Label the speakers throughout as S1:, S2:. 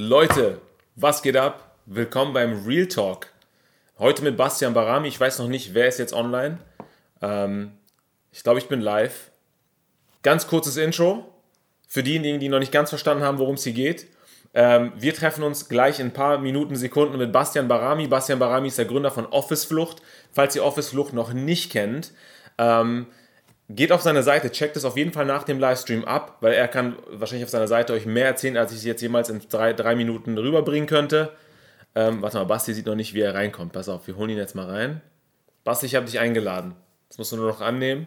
S1: Leute, was geht ab? Willkommen beim Real Talk. Heute mit Bastian Barami. Ich weiß noch nicht, wer ist jetzt online. Ähm, ich glaube, ich bin live. Ganz kurzes Intro für diejenigen, die noch nicht ganz verstanden haben, worum es hier geht. Ähm, wir treffen uns gleich in ein paar Minuten, Sekunden mit Bastian Barami. Bastian Barami ist der Gründer von Office Flucht. Falls ihr Office Flucht noch nicht kennt, ähm, geht auf seine Seite, checkt es auf jeden Fall nach dem Livestream ab, weil er kann wahrscheinlich auf seiner Seite euch mehr erzählen, als ich es jetzt jemals in drei, drei Minuten rüberbringen könnte. Ähm, warte mal, Basti sieht noch nicht, wie er reinkommt. Pass auf, wir holen ihn jetzt mal rein. Basti, ich habe dich eingeladen. Das musst du nur noch annehmen.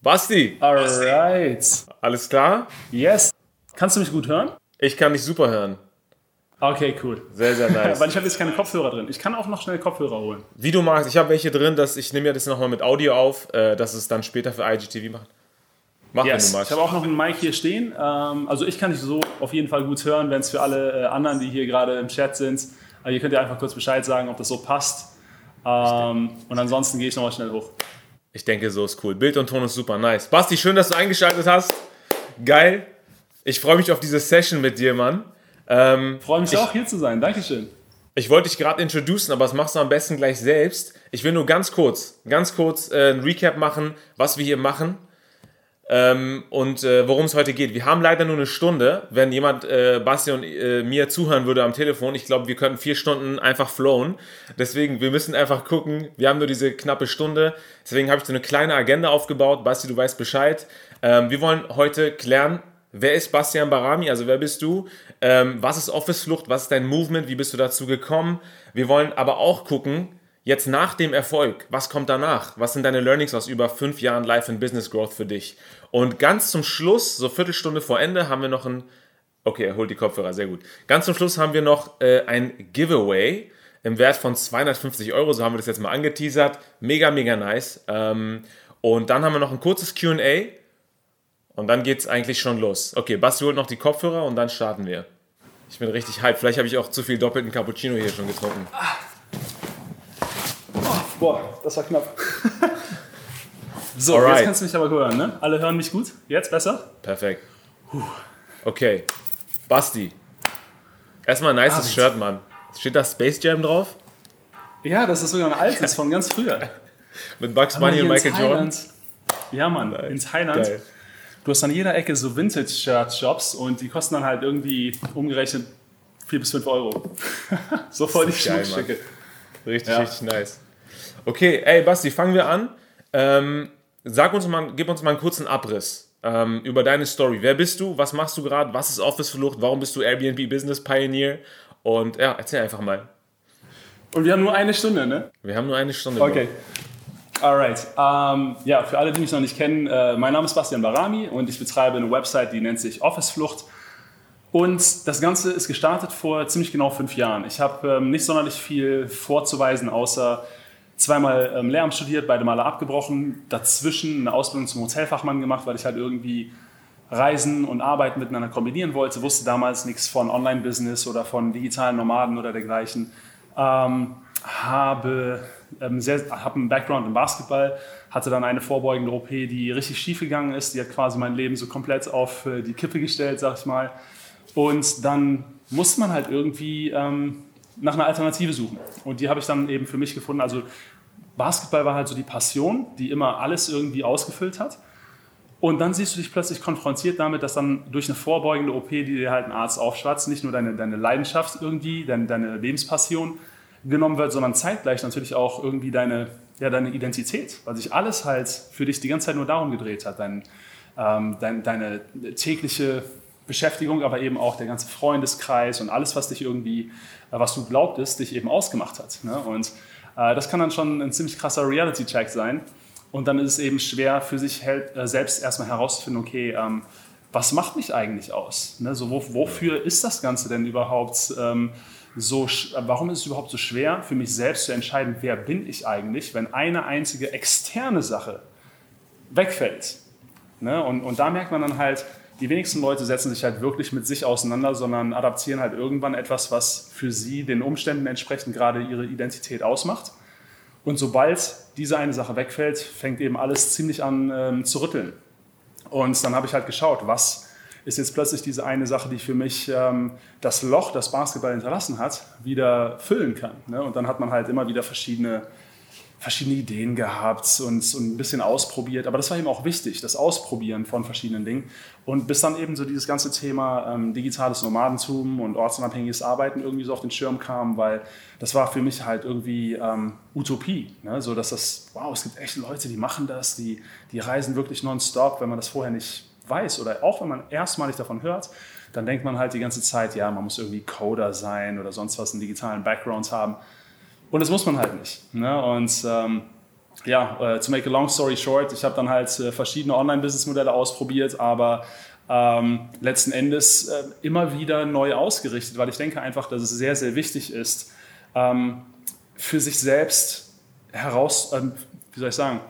S1: Basti!
S2: Alright.
S1: Alles klar?
S2: Yes. Kannst du mich gut hören?
S1: Ich kann dich super hören.
S2: Okay, cool.
S1: Sehr, sehr nice.
S2: Weil ich habe jetzt keine Kopfhörer drin. Ich kann auch noch schnell Kopfhörer holen.
S1: Wie du magst, ich habe welche drin, dass ich nehme ja das nochmal mit Audio auf, äh, dass es dann später für IGTV macht. Mach,
S2: yes.
S1: wenn du
S2: magst. Ich habe auch noch einen Mic hier stehen. Ähm, also ich kann dich so auf jeden Fall gut hören, wenn es für alle äh, anderen, die hier gerade im Chat sind. Äh, ihr könnt ja einfach kurz Bescheid sagen, ob das so passt. Ähm, und ansonsten gehe ich nochmal schnell hoch.
S1: Ich denke, so ist cool. Bild und Ton ist super nice. Basti, schön, dass du eingeschaltet hast. Geil. Ich freue mich auf diese Session mit dir, Mann.
S2: Ähm, freue mich ich, auch, hier zu sein. Dankeschön.
S1: Ich wollte dich gerade introducen, aber das machst du am besten gleich selbst. Ich will nur ganz kurz, ganz kurz äh, ein Recap machen, was wir hier machen ähm, und äh, worum es heute geht. Wir haben leider nur eine Stunde. Wenn jemand äh, Basti und äh, mir zuhören würde am Telefon, ich glaube, wir könnten vier Stunden einfach flown. Deswegen, wir müssen einfach gucken. Wir haben nur diese knappe Stunde. Deswegen habe ich so eine kleine Agenda aufgebaut. Basti, du weißt Bescheid. Ähm, wir wollen heute klären, Wer ist Bastian Barami? Also wer bist du? Ähm, was ist Office Flucht? Was ist dein Movement? Wie bist du dazu gekommen? Wir wollen aber auch gucken, jetzt nach dem Erfolg, was kommt danach? Was sind deine Learnings aus über fünf Jahren Life and Business Growth für dich? Und ganz zum Schluss, so Viertelstunde vor Ende, haben wir noch ein. Okay, er holt die Kopfhörer, sehr gut. Ganz zum Schluss haben wir noch äh, ein Giveaway im Wert von 250 Euro. So haben wir das jetzt mal angeteasert. Mega, mega nice. Ähm, und dann haben wir noch ein kurzes QA und dann geht es eigentlich schon los. Okay, Basti holt noch die Kopfhörer und dann starten wir. Ich bin richtig hyped. Vielleicht habe ich auch zu viel doppelten Cappuccino hier schon getrunken.
S2: Oh, boah, das war knapp. so, Alright. jetzt kannst du mich aber hören, ne? Alle hören mich gut? Jetzt besser?
S1: Perfekt. Okay, Basti. Erstmal ein nices ah, Shirt, Mann. Steht da Space Jam drauf?
S2: Ja, das ist sogar ein altes von ganz früher.
S1: Mit Bugs Bunny und Michael Jordan?
S2: Ja, Mann, nice. in Thailand. Geil du hast an jeder Ecke so Vintage-Shirt-Shops und die kosten dann halt irgendwie umgerechnet 4 bis 5 Euro. so voll die Schmuckstücke.
S1: Richtig, ja. richtig nice. Okay, ey Basti, fangen wir an. Ähm, sag uns mal, gib uns mal einen kurzen Abriss ähm, über deine Story. Wer bist du? Was machst du gerade? Was ist Office Flucht? Warum bist du Airbnb Business Pioneer? Und ja, erzähl einfach mal.
S2: Und wir haben nur eine Stunde, ne?
S1: Wir haben nur eine Stunde.
S2: Okay. Bro. Alright. Um, ähm, ja, für alle, die mich noch nicht kennen, äh, mein Name ist Bastian Barami und ich betreibe eine Website, die nennt sich Office Flucht. Und das Ganze ist gestartet vor ziemlich genau fünf Jahren. Ich habe ähm, nicht sonderlich viel vorzuweisen, außer zweimal ähm, Lehramt studiert, beide Male abgebrochen, dazwischen eine Ausbildung zum Hotelfachmann gemacht, weil ich halt irgendwie Reisen und Arbeiten miteinander kombinieren wollte, wusste damals nichts von Online-Business oder von digitalen Nomaden oder dergleichen. Ähm, habe ähm, habe einen Background im Basketball, hatte dann eine vorbeugende OP, die richtig schief gegangen ist. Die hat quasi mein Leben so komplett auf äh, die Kippe gestellt, sag ich mal. Und dann musste man halt irgendwie ähm, nach einer Alternative suchen. Und die habe ich dann eben für mich gefunden. Also Basketball war halt so die Passion, die immer alles irgendwie ausgefüllt hat. Und dann siehst du dich plötzlich konfrontiert damit, dass dann durch eine vorbeugende OP, die dir halt ein Arzt aufschwatzt, nicht nur deine, deine Leidenschaft irgendwie, deine, deine Lebenspassion, genommen wird, sondern zeitgleich natürlich auch irgendwie deine, ja, deine Identität, weil sich alles halt für dich die ganze Zeit nur darum gedreht hat, dein, ähm, dein, deine tägliche Beschäftigung, aber eben auch der ganze Freundeskreis und alles, was dich irgendwie, äh, was du glaubtest, dich eben ausgemacht hat. Ne? Und äh, das kann dann schon ein ziemlich krasser Reality-Check sein. Und dann ist es eben schwer für sich äh, selbst erstmal herauszufinden, okay, ähm, was macht mich eigentlich aus? Ne? So, wo, wofür ist das Ganze denn überhaupt? Ähm, so, warum ist es überhaupt so schwer für mich selbst zu entscheiden, wer bin ich eigentlich, wenn eine einzige externe Sache wegfällt? Ne? Und, und da merkt man dann halt, die wenigsten Leute setzen sich halt wirklich mit sich auseinander, sondern adaptieren halt irgendwann etwas, was für sie den Umständen entsprechend gerade ihre Identität ausmacht. Und sobald diese eine Sache wegfällt, fängt eben alles ziemlich an ähm, zu rütteln. Und dann habe ich halt geschaut, was ist jetzt plötzlich diese eine Sache, die für mich ähm, das Loch, das Basketball hinterlassen hat, wieder füllen kann. Ne? Und dann hat man halt immer wieder verschiedene verschiedene Ideen gehabt und, und, ein bisschen ausprobiert. Aber das war eben auch wichtig, das Ausprobieren von verschiedenen Dingen. Und bis dann eben so dieses ganze Thema ähm, digitales Nomadentum und ortsunabhängiges Arbeiten irgendwie so auf den Schirm kam, weil das war für mich halt irgendwie ähm, Utopie. Ne? So dass das, wow, es gibt echt Leute, die machen das, die, die reisen wirklich nonstop, wenn man das vorher nicht weiß oder auch wenn man erstmalig davon hört, dann denkt man halt die ganze Zeit, ja, man muss irgendwie Coder sein oder sonst was, einen digitalen Background haben. Und das muss man halt nicht. Ne? Und ähm, ja, äh, to make a long story short, ich habe dann halt äh, verschiedene Online-Business-Modelle ausprobiert, aber ähm, letzten Endes äh, immer wieder neu ausgerichtet, weil ich denke einfach, dass es sehr, sehr wichtig ist, ähm, für sich selbst heraus, ähm, wie soll ich sagen,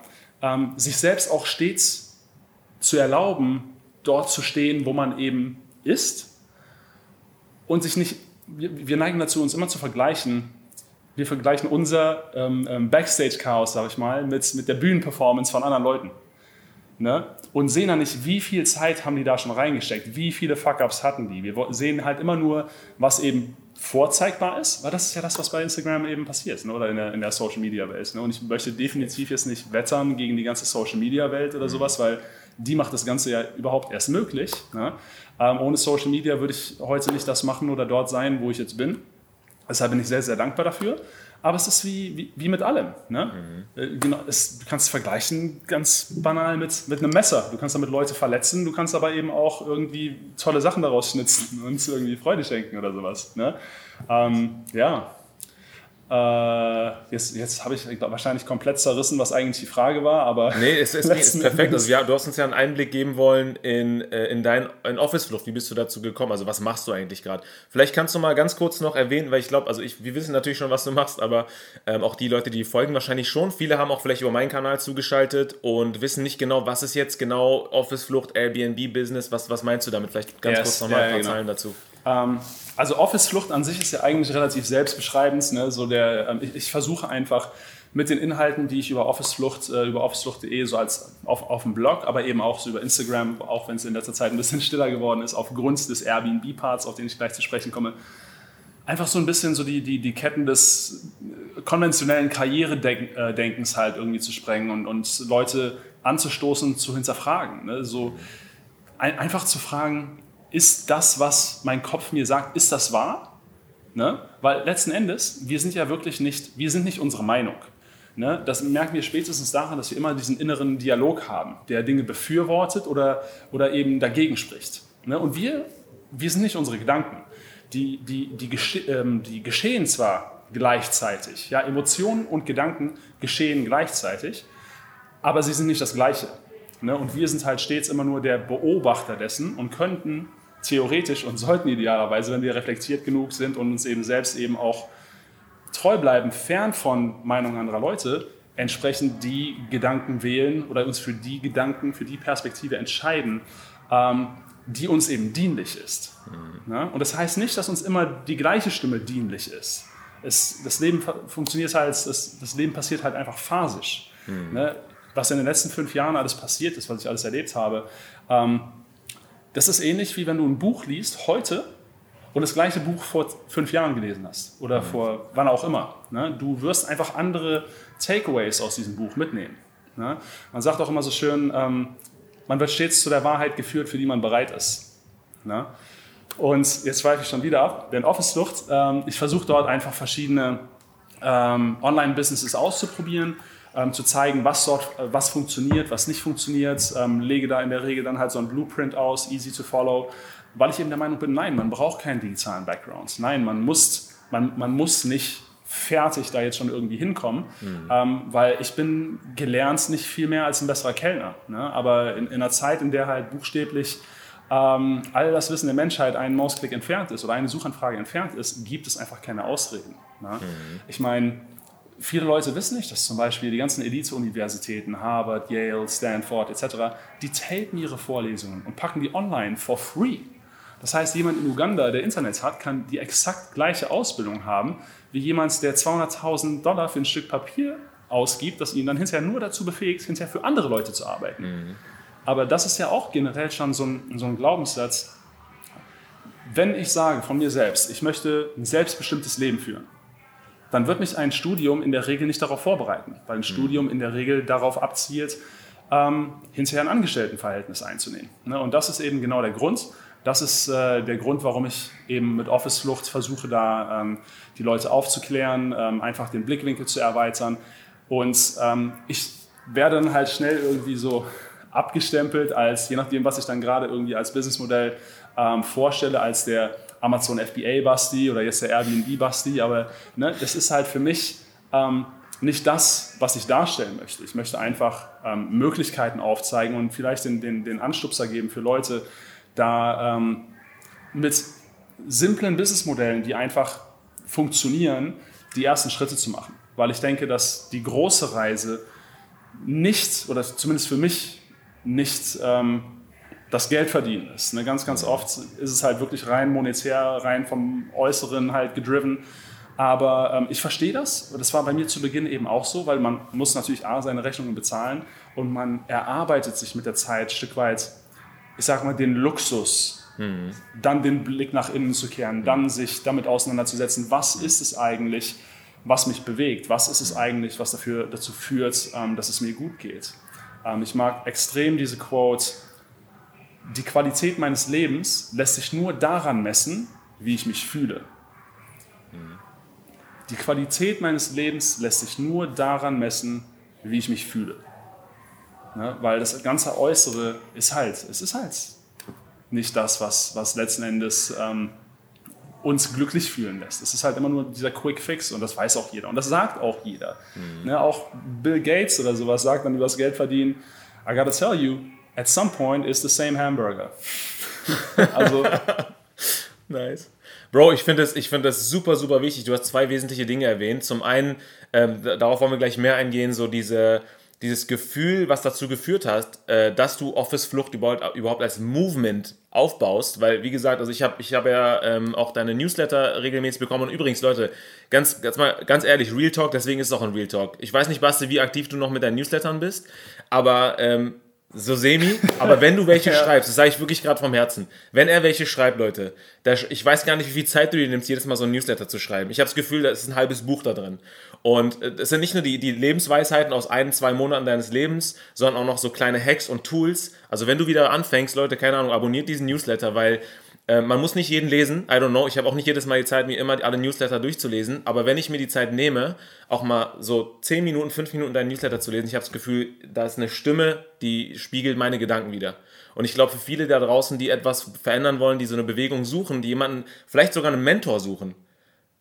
S2: ähm, sich selbst auch stets zu erlauben, dort zu stehen, wo man eben ist und sich nicht, wir, wir neigen dazu, uns immer zu vergleichen wir vergleichen unser ähm, ähm, Backstage-Chaos, sag ich mal, mit, mit der Bühnenperformance von anderen Leuten. Ne? Und sehen dann nicht, wie viel Zeit haben die da schon reingesteckt, wie viele Fuck-Ups hatten die. Wir sehen halt immer nur, was eben vorzeigbar ist, weil das ist ja das, was bei Instagram eben passiert ne? oder in der, in der Social-Media-Welt. Ne? Und ich möchte definitiv jetzt nicht wettern gegen die ganze Social-Media-Welt oder mhm. sowas, weil die macht das Ganze ja überhaupt erst möglich. Ne? Ähm, ohne Social Media würde ich heute nicht das machen oder dort sein, wo ich jetzt bin. Deshalb bin ich sehr, sehr dankbar dafür. Aber es ist wie, wie, wie mit allem. Ne? Mhm. Genau, es, du kannst es vergleichen ganz banal mit, mit einem Messer. Du kannst damit Leute verletzen, du kannst aber eben auch irgendwie tolle Sachen daraus schnitzen und irgendwie Freude schenken oder sowas. Ne? Ähm, ja, äh, jetzt, jetzt habe ich wahrscheinlich komplett zerrissen, was eigentlich die Frage war, aber.
S1: Nee, es ist, ist perfekt. Also, ja, du hast uns ja einen Einblick geben wollen in, äh, in dein in Office-Flucht. Wie bist du dazu gekommen? Also, was machst du eigentlich gerade? Vielleicht kannst du mal ganz kurz noch erwähnen, weil ich glaube, also ich, wir wissen natürlich schon, was du machst, aber ähm, auch die Leute, die folgen, wahrscheinlich schon. Viele haben auch vielleicht über meinen Kanal zugeschaltet und wissen nicht genau, was ist jetzt genau Office-Flucht, Airbnb-Business. Was, was meinst du damit? Vielleicht ganz yes, kurz nochmal ja, ein paar genau. Zahlen dazu.
S2: Ähm, also Office-Flucht an sich ist ja eigentlich relativ selbstbeschreibend. Ne? So der, ähm, ich, ich, versuche einfach mit den Inhalten, die ich über Office-Flucht, äh, über officeflucht.de so als auf, auf dem Blog, aber eben auch so über Instagram, auch wenn es in letzter Zeit ein bisschen stiller geworden ist, aufgrund des Airbnb-Parts, auf den ich gleich zu sprechen komme, einfach so ein bisschen so die, die, die Ketten des konventionellen Karrieredenkens halt irgendwie zu sprengen und, und Leute anzustoßen, zu hinterfragen. Ne? So ein, einfach zu fragen, ist das, was mein Kopf mir sagt, ist das wahr? Ne? Weil letzten Endes, wir sind ja wirklich nicht, wir sind nicht unsere Meinung. Ne? Das merken wir spätestens daran, dass wir immer diesen inneren Dialog haben, der Dinge befürwortet oder, oder eben dagegen spricht. Ne? Und wir, wir sind nicht unsere Gedanken. Die, die, die, gesche ähm, die geschehen zwar gleichzeitig, ja, Emotionen und Gedanken geschehen gleichzeitig, aber sie sind nicht das Gleiche. Ne? Und wir sind halt stets immer nur der Beobachter dessen und könnten theoretisch und sollten idealerweise, wenn wir reflektiert genug sind und uns eben selbst eben auch treu bleiben, fern von Meinungen anderer Leute, entsprechend die Gedanken wählen oder uns für die Gedanken, für die Perspektive entscheiden, ähm, die uns eben dienlich ist. Mhm. Ja? Und das heißt nicht, dass uns immer die gleiche Stimme dienlich ist. Es, das Leben funktioniert halt, das, das Leben passiert halt einfach phasisch. Mhm. Ne? Was in den letzten fünf Jahren alles passiert ist, was ich alles erlebt habe, ähm, das ist ähnlich wie wenn du ein Buch liest heute und das gleiche Buch vor fünf Jahren gelesen hast oder mhm. vor wann auch immer. Ne? Du wirst einfach andere Takeaways aus diesem Buch mitnehmen. Ne? Man sagt auch immer so schön, ähm, man wird stets zu der Wahrheit geführt, für die man bereit ist. Ne? Und jetzt schweife ich schon wieder ab, denn Office-Flucht, ähm, ich versuche dort einfach verschiedene ähm, Online-Businesses auszuprobieren ähm, zu zeigen, was dort, äh, was funktioniert, was nicht funktioniert. Ähm, lege da in der Regel dann halt so ein Blueprint aus, easy to follow, weil ich eben der Meinung bin, nein, man braucht keinen digitalen Background. Nein, man muss, man, man muss nicht fertig da jetzt schon irgendwie hinkommen, mhm. ähm, weil ich bin gelernt nicht viel mehr als ein besserer Kellner. Ne? Aber in, in, einer Zeit, in der halt buchstäblich ähm, all das Wissen der Menschheit einen Mausklick entfernt ist oder eine Suchanfrage entfernt ist, gibt es einfach keine Ausreden. Ne? Mhm. Ich meine, viele Leute wissen nicht, dass zum Beispiel die ganzen Elite-Universitäten, Harvard, Yale, Stanford etc., die tapen ihre Vorlesungen und packen die online for free. Das heißt, jemand in Uganda, der Internet hat, kann die exakt gleiche Ausbildung haben wie jemand, der 200.000 Dollar für ein Stück Papier ausgibt, das ihn dann hinterher nur dazu befähigt, hinterher für andere Leute zu arbeiten. Mhm. Aber das ist ja auch generell schon so ein, so ein Glaubenssatz. Wenn ich sage von mir selbst, ich möchte ein selbstbestimmtes Leben führen, dann wird mich ein Studium in der Regel nicht darauf vorbereiten, weil ein Studium in der Regel darauf abzielt, ähm, hinterher ein Angestelltenverhältnis einzunehmen. Ne? Und das ist eben genau der Grund. Das ist äh, der Grund, warum ich eben mit Office Flucht versuche, da ähm, die Leute aufzuklären, ähm, einfach den Blickwinkel zu erweitern. Und ähm, ich werde dann halt schnell irgendwie so abgestempelt als, je nachdem, was ich dann gerade irgendwie als Businessmodell ähm, vorstelle, als der Amazon FBA Basti oder jetzt der Airbnb Basti. Aber ne, das ist halt für mich ähm, nicht das, was ich darstellen möchte. Ich möchte einfach ähm, Möglichkeiten aufzeigen und vielleicht den, den, den Anstupser geben für Leute, da ähm, mit simplen Businessmodellen, die einfach funktionieren, die ersten Schritte zu machen. Weil ich denke, dass die große Reise nicht, oder zumindest für mich, nicht ähm, das Geld verdienen ist. Ne? Ganz, ganz oft ist es halt wirklich rein monetär, rein vom Äußeren halt gedriven. Aber ähm, ich verstehe das. Das war bei mir zu Beginn eben auch so, weil man muss natürlich A, seine Rechnungen bezahlen und man erarbeitet sich mit der Zeit ein Stück weit, ich sage mal, den Luxus, mhm. dann den Blick nach innen zu kehren, dann sich damit auseinanderzusetzen, was ist es eigentlich, was mich bewegt, was ist es eigentlich, was dafür, dazu führt, ähm, dass es mir gut geht. Ähm, ich mag extrem diese Quote, die Qualität meines Lebens lässt sich nur daran messen, wie ich mich fühle. Die Qualität meines Lebens lässt sich nur daran messen, wie ich mich fühle. Ne? Weil das ganze Äußere ist halt, es ist halt nicht das, was, was letzten Endes ähm, uns glücklich fühlen lässt. Es ist halt immer nur dieser Quick Fix und das weiß auch jeder und das sagt auch jeder. Mhm. Ne? Auch Bill Gates oder sowas sagt dann über das Geld verdienen, I gotta tell you, at some point is the same hamburger.
S1: also. nice. Bro, ich finde das, find das super, super wichtig. Du hast zwei wesentliche Dinge erwähnt. Zum einen, ähm, darauf wollen wir gleich mehr eingehen, so diese, dieses Gefühl, was dazu geführt hat, äh, dass du Office-Flucht überhaupt, überhaupt als Movement aufbaust, weil wie gesagt, also ich habe ich hab ja ähm, auch deine Newsletter regelmäßig bekommen und übrigens Leute, ganz, ganz mal ganz ehrlich, Real Talk, deswegen ist es auch ein Real Talk. Ich weiß nicht, Basti, wie aktiv du noch mit deinen Newslettern bist, aber ähm, so semi, aber wenn du welche ja. schreibst, das sage ich wirklich gerade vom Herzen, wenn er welche schreibt, Leute, da, ich weiß gar nicht, wie viel Zeit du dir nimmst, jedes Mal so ein Newsletter zu schreiben. Ich habe das Gefühl, da ist ein halbes Buch da drin. Und äh, es sind nicht nur die, die Lebensweisheiten aus ein, zwei Monaten deines Lebens, sondern auch noch so kleine Hacks und Tools. Also wenn du wieder anfängst, Leute, keine Ahnung, abonniert diesen Newsletter, weil äh, man muss nicht jeden lesen, I don't know. Ich habe auch nicht jedes Mal die Zeit, mir immer alle Newsletter durchzulesen. Aber wenn ich mir die Zeit nehme, auch mal so 10 Minuten, 5 Minuten deinen Newsletter zu lesen, ich habe das Gefühl, da ist eine Stimme, die spiegelt meine Gedanken wieder. Und ich glaube, für viele da draußen, die etwas verändern wollen, die so eine Bewegung suchen, die jemanden, vielleicht sogar einen Mentor suchen,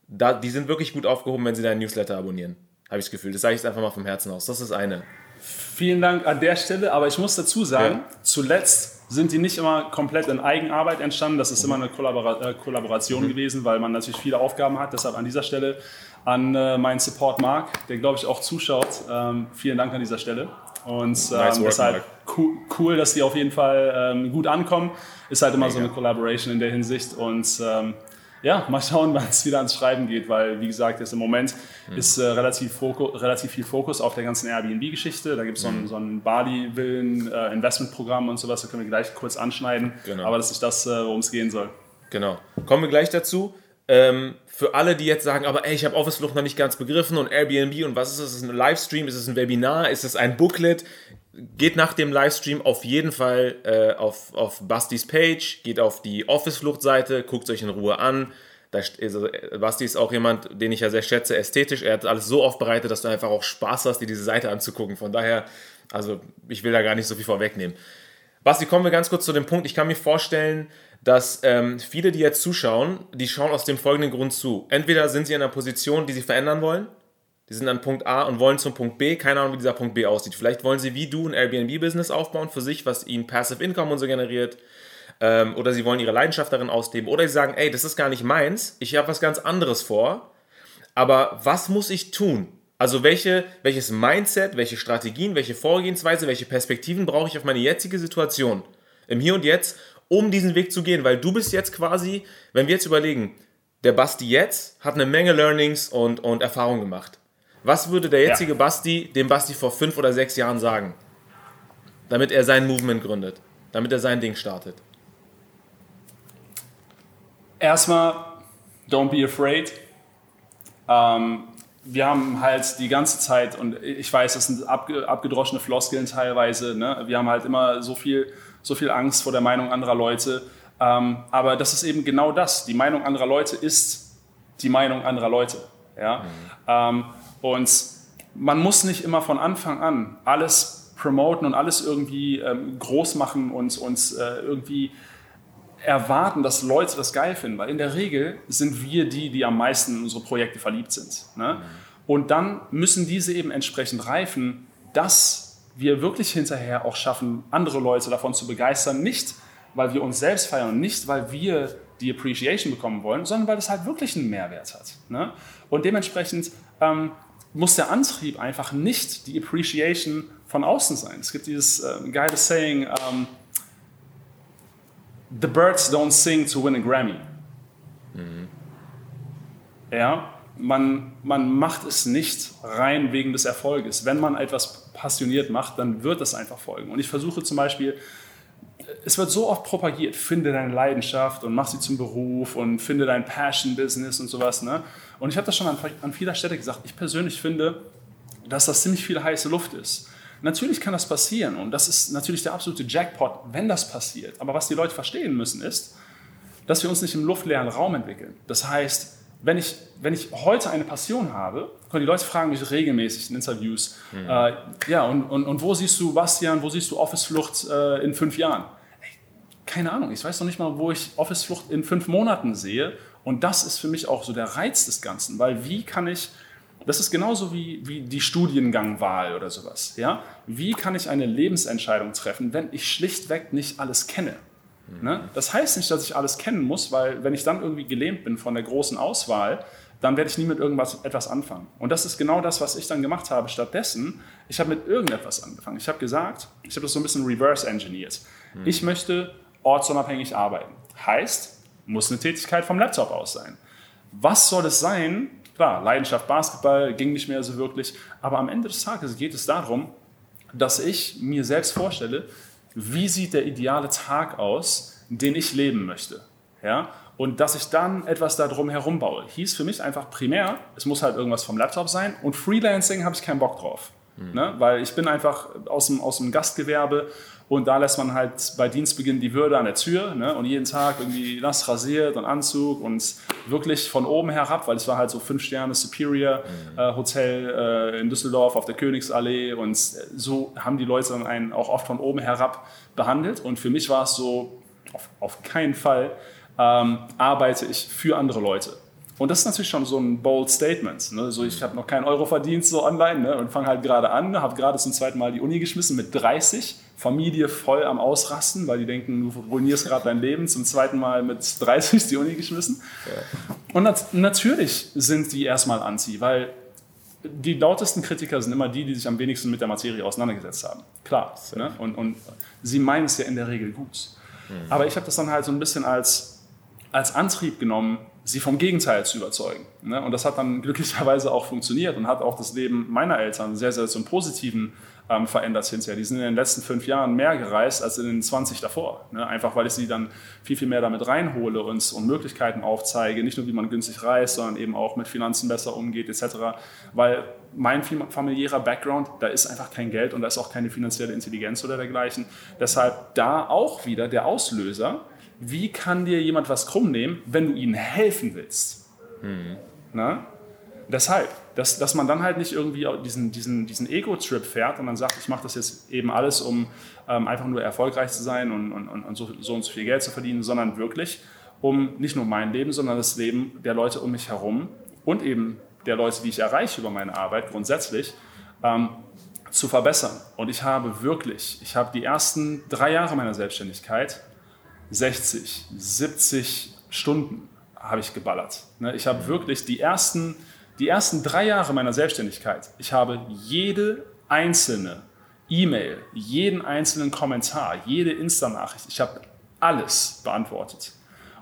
S1: da, die sind wirklich gut aufgehoben, wenn sie deinen Newsletter abonnieren. Habe ich das Gefühl. Das sage ich jetzt einfach mal vom Herzen aus. Das ist eine.
S2: Vielen Dank an der Stelle, aber ich muss dazu sagen, ja. zuletzt sind die nicht immer komplett in Eigenarbeit entstanden. Das ist immer eine Kollabora äh, Kollaboration mhm. gewesen, weil man natürlich viele Aufgaben hat. Deshalb an dieser Stelle an äh, meinen Support Mark, der glaube ich auch zuschaut. Ähm, vielen Dank an dieser Stelle. Und ähm, nice deshalb cool, cool, dass die auf jeden Fall ähm, gut ankommen. Ist halt immer Mega. so eine Collaboration in der Hinsicht. Und ähm, ja, mal schauen, wann es wieder ans Schreiben geht, weil, wie gesagt, jetzt im Moment mhm. ist äh, relativ, Fokus, relativ viel Fokus auf der ganzen Airbnb-Geschichte. Da gibt es so ein, mhm. so ein Bali-Villen-Investmentprogramm äh, und sowas, da können wir gleich kurz anschneiden. Genau. Aber das ist das, äh, worum es gehen soll.
S1: Genau. Kommen wir gleich dazu. Ähm, für alle, die jetzt sagen, aber ey, ich habe Office-Flucht noch nicht ganz begriffen und Airbnb und was ist das? Ist es ein Livestream? Ist es ein Webinar? Ist es ein Booklet? Geht nach dem Livestream auf jeden Fall äh, auf, auf Bastis Page, geht auf die Office-Flucht-Seite, guckt euch in Ruhe an. Da, also, Basti ist auch jemand, den ich ja sehr schätze, ästhetisch. Er hat alles so aufbereitet, dass du einfach auch Spaß hast, dir diese Seite anzugucken. Von daher, also ich will da gar nicht so viel vorwegnehmen. Basti, kommen wir ganz kurz zu dem Punkt. Ich kann mir vorstellen, dass ähm, viele, die jetzt zuschauen, die schauen aus dem folgenden Grund zu. Entweder sind sie in einer Position, die sie verändern wollen, die sind an Punkt A und wollen zum Punkt B. Keine Ahnung, wie dieser Punkt B aussieht. Vielleicht wollen sie wie du ein Airbnb-Business aufbauen für sich, was ihnen Passive Income und so generiert. Ähm, oder sie wollen ihre Leidenschaft darin ausleben. Oder sie sagen, ey, das ist gar nicht meins. Ich habe was ganz anderes vor. Aber was muss ich tun? Also welche, welches Mindset, welche Strategien, welche Vorgehensweise, welche Perspektiven brauche ich auf meine jetzige Situation im Hier und Jetzt, um diesen Weg zu gehen? Weil du bist jetzt quasi, wenn wir jetzt überlegen, der Basti jetzt hat eine Menge Learnings und, und Erfahrungen gemacht. Was würde der jetzige ja. Basti dem Basti vor fünf oder sechs Jahren sagen? damit er sein Movement gründet, damit er sein Ding startet?
S2: Erstmal, don't be afraid. Ähm, wir haben halt die ganze Zeit, und ich weiß, das sind abgedroschene Floskeln teilweise, ne? wir haben halt immer so viel, so viel Angst vor der Meinung anderer Leute. Ähm, aber das ist eben genau das. Die Meinung anderer Leute ist die Meinung anderer Leute. Ja? Mhm. Und man muss nicht immer von Anfang an alles promoten und alles irgendwie ähm, groß machen und uns äh, irgendwie erwarten, dass Leute das geil finden, weil in der Regel sind wir die, die am meisten in unsere Projekte verliebt sind. Ne? Und dann müssen diese eben entsprechend reifen, dass wir wirklich hinterher auch schaffen, andere Leute davon zu begeistern, nicht weil wir uns selbst feiern und nicht weil wir die Appreciation bekommen wollen, sondern weil es halt wirklich einen Mehrwert hat. Ne? Und dementsprechend ähm, muss der Antrieb einfach nicht die Appreciation von außen sein. Es gibt dieses äh, geile Saying, ähm, The birds don't sing to win a Grammy. Mhm. Ja, man, man macht es nicht rein wegen des Erfolges. Wenn man etwas passioniert macht, dann wird das einfach folgen. Und ich versuche zum Beispiel, es wird so oft propagiert, finde deine Leidenschaft und mach sie zum Beruf und finde dein Passion-Business und sowas. Ne? Und ich habe das schon an, an vieler Stelle gesagt. Ich persönlich finde, dass das ziemlich viel heiße Luft ist. Natürlich kann das passieren und das ist natürlich der absolute Jackpot, wenn das passiert. Aber was die Leute verstehen müssen ist, dass wir uns nicht im luftleeren Raum entwickeln. Das heißt, wenn ich, wenn ich heute eine Passion habe, die Leute fragen mich regelmäßig in Interviews, mhm. äh, ja, und, und, und wo siehst du Bastian, wo siehst du Office-Flucht äh, in fünf Jahren? Ey, keine Ahnung, ich weiß noch nicht mal, wo ich Office-Flucht in fünf Monaten sehe. Und das ist für mich auch so der Reiz des Ganzen, weil wie kann ich das ist genauso wie, wie die Studiengangwahl oder sowas. Ja? Wie kann ich eine Lebensentscheidung treffen, wenn ich schlichtweg nicht alles kenne? Ne? Das heißt nicht, dass ich alles kennen muss, weil wenn ich dann irgendwie gelähmt bin von der großen Auswahl, dann werde ich nie mit irgendwas etwas anfangen. Und das ist genau das, was ich dann gemacht habe. Stattdessen, ich habe mit irgendetwas angefangen. Ich habe gesagt, ich habe das so ein bisschen reverse engineert. Mhm. Ich möchte ortsunabhängig arbeiten. Heißt, muss eine Tätigkeit vom Laptop aus sein. Was soll es sein, Klar, Leidenschaft Basketball ging nicht mehr so wirklich, aber am Ende des Tages geht es darum, dass ich mir selbst vorstelle, wie sieht der ideale Tag aus, den ich leben möchte. Ja? Und dass ich dann etwas darum herum baue. Hieß für mich einfach primär, es muss halt irgendwas vom Laptop sein und Freelancing habe ich keinen Bock drauf. Mhm. Ne? Weil ich bin einfach aus dem, aus dem Gastgewerbe und da lässt man halt bei Dienstbeginn die Würde an der Tür ne? und jeden Tag irgendwie nass rasiert und Anzug und wirklich von oben herab, weil es war halt so fünf Sterne Superior mhm. äh, Hotel äh, in Düsseldorf auf der Königsallee und so haben die Leute dann einen auch oft von oben herab behandelt und für mich war es so, auf, auf keinen Fall ähm, arbeite ich für andere Leute. Und das ist natürlich schon so ein bold Statement. Ne? So, ich habe noch keinen Euro verdient so online ne? und fange halt gerade an, habe gerade zum zweiten Mal die Uni geschmissen mit 30, Familie voll am Ausrasten, weil die denken, du ruinierst gerade dein Leben, zum zweiten Mal mit 30 die Uni geschmissen. Ja. Und nat natürlich sind die erstmal anti, weil die lautesten Kritiker sind immer die, die sich am wenigsten mit der Materie auseinandergesetzt haben. Klar. Ne? Und, und sie meinen es ja in der Regel gut. Mhm. Aber ich habe das dann halt so ein bisschen als, als Antrieb genommen, sie vom Gegenteil zu überzeugen. Ne? Und das hat dann glücklicherweise auch funktioniert und hat auch das Leben meiner Eltern sehr, sehr zum Positiven ähm, verändert hinterher. Die sind in den letzten fünf Jahren mehr gereist als in den 20 davor. Ne? Einfach weil ich sie dann viel, viel mehr damit reinhole und, und Möglichkeiten aufzeige, nicht nur wie man günstig reist, sondern eben auch mit Finanzen besser umgeht etc. Weil mein familiärer Background, da ist einfach kein Geld und da ist auch keine finanzielle Intelligenz oder dergleichen. Deshalb da auch wieder der Auslöser, wie kann dir jemand was krumm nehmen, wenn du ihnen helfen willst? Mhm. Na? Deshalb, dass, dass man dann halt nicht irgendwie diesen, diesen, diesen Ego-Trip fährt und dann sagt, ich mache das jetzt eben alles, um ähm, einfach nur erfolgreich zu sein und, und, und so, so und so viel Geld zu verdienen, sondern wirklich, um nicht nur mein Leben, sondern das Leben der Leute um mich herum und eben der Leute, die ich erreiche über meine Arbeit grundsätzlich, ähm, zu verbessern. Und ich habe wirklich, ich habe die ersten drei Jahre meiner Selbstständigkeit 60, 70 Stunden habe ich geballert. Ne, ich habe wirklich die ersten, die ersten drei Jahre meiner Selbstständigkeit, ich habe jede einzelne E-Mail, jeden einzelnen Kommentar, jede Insta-Nachricht, ich habe alles beantwortet.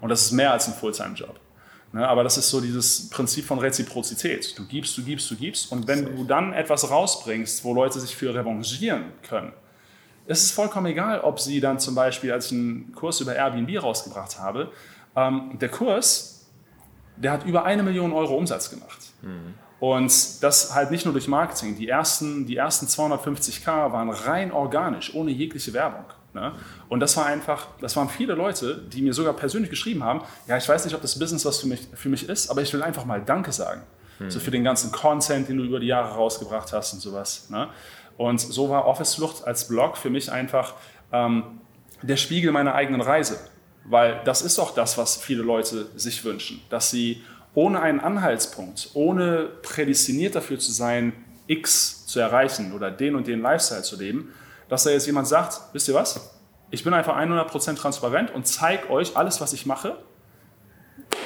S2: Und das ist mehr als ein Fulltime-Job. Ne, aber das ist so dieses Prinzip von Reziprozität. Du gibst, du gibst, du gibst. Und wenn du dann etwas rausbringst, wo Leute sich für revanchieren können, es ist vollkommen egal, ob sie dann zum Beispiel, als ich einen Kurs über Airbnb rausgebracht habe, ähm, der Kurs, der hat über eine Million Euro Umsatz gemacht. Mhm. Und das halt nicht nur durch Marketing. Die ersten, die ersten 250k waren rein organisch, ohne jegliche Werbung. Ne? Und das war einfach, das waren viele Leute, die mir sogar persönlich geschrieben haben, ja, ich weiß nicht, ob das Business was für mich, für mich ist, aber ich will einfach mal Danke sagen. Mhm. So für den ganzen Content, den du über die Jahre rausgebracht hast und sowas. Ne? Und so war Office Flucht als Blog für mich einfach ähm, der Spiegel meiner eigenen Reise. Weil das ist auch das, was viele Leute sich wünschen, dass sie ohne einen Anhaltspunkt, ohne prädestiniert dafür zu sein, X zu erreichen oder den und den Lifestyle zu leben, dass da jetzt jemand sagt, wisst ihr was, ich bin einfach 100% transparent und zeige euch alles, was ich mache.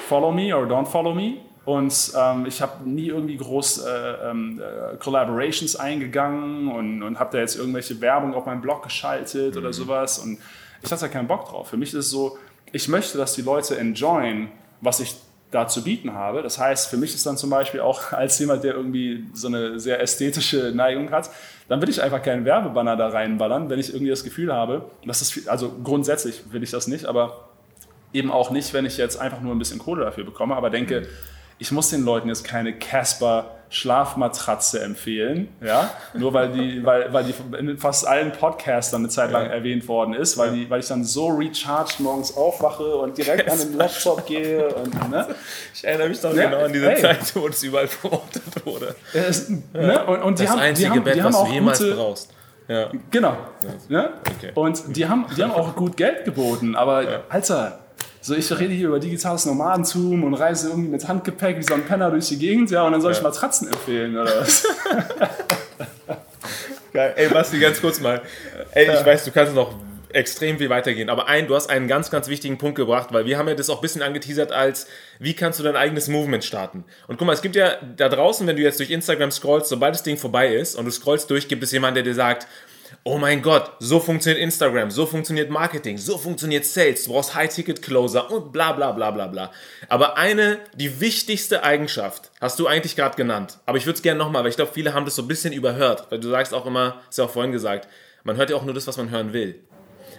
S2: Follow me or don't follow me. Und ähm, ich habe nie irgendwie groß äh, ähm, äh, Collaborations eingegangen und, und habe da jetzt irgendwelche Werbung auf meinem Blog geschaltet mhm. oder sowas. Und ich hatte da keinen Bock drauf. Für mich ist es so, ich möchte, dass die Leute enjoyen, was ich da zu bieten habe. Das heißt, für mich ist dann zum Beispiel auch als jemand, der irgendwie so eine sehr ästhetische Neigung hat, dann will ich einfach keinen Werbebanner da reinballern, wenn ich irgendwie das Gefühl habe, dass das, also grundsätzlich will ich das nicht, aber eben auch nicht, wenn ich jetzt einfach nur ein bisschen Kohle dafür bekomme, aber denke, ich muss den Leuten jetzt keine Casper Schlafmatratze empfehlen, ja, nur weil die, weil, weil die in fast allen Podcastern eine Zeit lang ja. erwähnt worden ist, weil, die, weil ich dann so recharged morgens aufwache und direkt an den Laptop gehe. Und, ne?
S1: Ich erinnere mich doch ne? genau an diese hey. Zeit, wo das überall verortet wurde.
S2: Es, ne? und, und
S1: das
S2: haben,
S1: einzige
S2: haben,
S1: Bett, was du jemals
S2: gute,
S1: brauchst. Ja.
S2: Genau.
S1: Ja.
S2: Okay. Und die haben, die haben auch gut Geld geboten, aber ja. Alter, so, ich rede hier über digitales Nomadentum und reise irgendwie mit Handgepäck wie so ein Penner durch die Gegend, ja, und dann soll ich Matratzen empfehlen, oder was?
S1: Geil. Ey, Basti, ganz kurz mal. Ey, ich weiß, du kannst noch extrem viel weitergehen. Aber ein, du hast einen ganz, ganz wichtigen Punkt gebracht, weil wir haben ja das auch ein bisschen angeteasert als, wie kannst du dein eigenes Movement starten? Und guck mal, es gibt ja da draußen, wenn du jetzt durch Instagram scrollst, sobald das Ding vorbei ist und du scrollst durch, gibt es jemanden, der dir sagt, oh mein Gott, so funktioniert Instagram, so funktioniert Marketing, so funktioniert Sales, du brauchst High-Ticket-Closer und bla bla bla bla bla. Aber eine, die wichtigste Eigenschaft, hast du eigentlich gerade genannt. Aber ich würde es gerne nochmal, weil ich glaube, viele haben das so ein bisschen überhört, weil du sagst auch immer, ist ja auch vorhin gesagt, man hört ja auch nur das, was man hören will.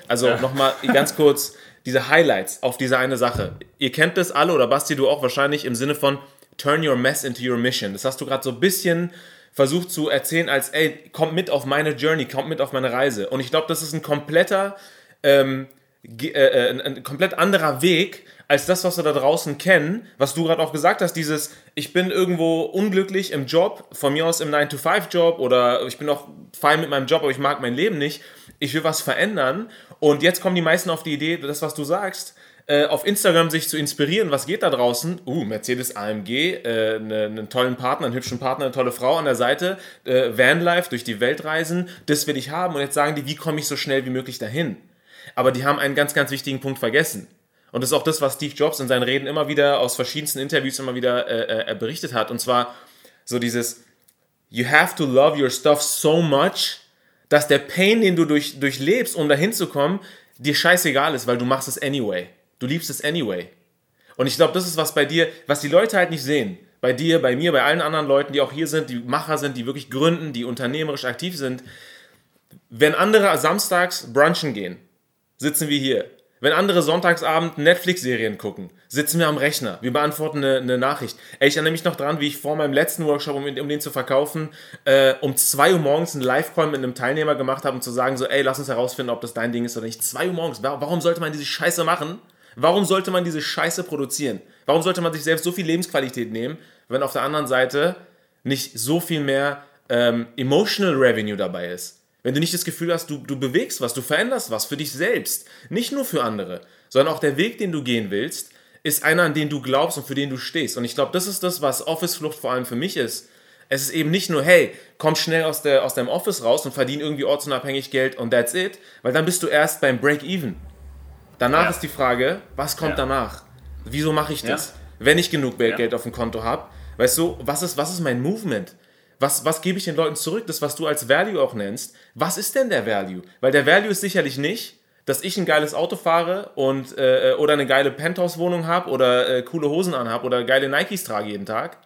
S1: Also ja. nochmal ganz kurz, diese Highlights auf diese eine Sache. Ihr kennt das alle oder Basti, du auch wahrscheinlich im Sinne von Turn your mess into your mission. Das hast du gerade so ein bisschen versucht zu erzählen als, ey, kommt mit auf meine Journey, kommt mit auf meine Reise. Und ich glaube, das ist ein kompletter, ähm, äh, äh, ein, ein komplett anderer Weg, als das, was wir da draußen kennen, was du gerade auch gesagt hast, dieses, ich bin irgendwo unglücklich im Job, von mir aus im 9-to-5-Job oder ich bin auch fein mit meinem Job, aber ich mag mein Leben nicht, ich will was verändern. Und jetzt kommen die meisten auf die Idee, das, was du sagst, äh, auf Instagram sich zu inspirieren, was geht da draußen? Uh, Mercedes AMG, äh, ne, einen tollen Partner, einen hübschen Partner, eine tolle Frau an der Seite, äh, Vanlife, durch die Welt reisen, das will ich haben. Und jetzt sagen die, wie komme ich so schnell wie möglich dahin? Aber die haben einen ganz, ganz wichtigen Punkt vergessen. Und das ist auch das, was Steve Jobs in seinen Reden immer wieder aus verschiedensten Interviews immer wieder äh, äh, berichtet hat. Und zwar so dieses, you have to love your stuff so much, dass der Pain, den du durch, durchlebst, um dahin zu kommen, dir scheißegal ist, weil du machst es anyway. Du liebst es anyway. Und ich glaube, das ist was bei dir, was die Leute halt nicht sehen. Bei dir, bei mir, bei allen anderen Leuten, die auch hier sind, die Macher sind, die wirklich gründen, die unternehmerisch aktiv sind. Wenn andere samstags brunchen gehen, sitzen wir hier. Wenn andere sonntagsabend Netflix-Serien gucken, sitzen wir am Rechner. Wir beantworten eine, eine, Nachricht. Ey, ich erinnere mich noch dran, wie ich vor meinem letzten Workshop, um, um den zu verkaufen, äh, um 2 Uhr morgens einen Live-Call mit einem Teilnehmer gemacht habe, um zu sagen, so, ey, lass uns herausfinden, ob das dein Ding ist oder nicht. 2 Uhr morgens. Warum sollte man diese Scheiße machen? Warum sollte man diese Scheiße produzieren? Warum sollte man sich selbst so viel Lebensqualität nehmen, wenn auf der anderen Seite nicht so viel mehr ähm, Emotional Revenue dabei ist? Wenn du nicht das Gefühl hast, du, du bewegst was, du veränderst was für dich selbst, nicht nur für andere, sondern auch der Weg, den du gehen willst, ist einer, an den du glaubst und für den du stehst. Und ich glaube, das ist das, was Office-Flucht vor allem für mich ist. Es ist eben nicht nur, hey, komm schnell aus, der, aus deinem Office raus und verdien irgendwie ortsunabhängig Geld und that's it, weil dann bist du erst beim Break-Even. Danach ja. ist die Frage, was kommt ja. danach? Wieso mache ich das? Ja. Wenn ich genug Geld auf dem Konto habe, weißt du, was ist, was ist mein Movement? Was, was gebe ich den Leuten zurück? Das, was du als Value auch nennst. Was ist denn der Value? Weil der Value ist sicherlich nicht, dass ich ein geiles Auto fahre und äh, oder eine geile Penthouse-Wohnung habe oder äh, coole Hosen anhabe oder geile Nikes trage jeden Tag.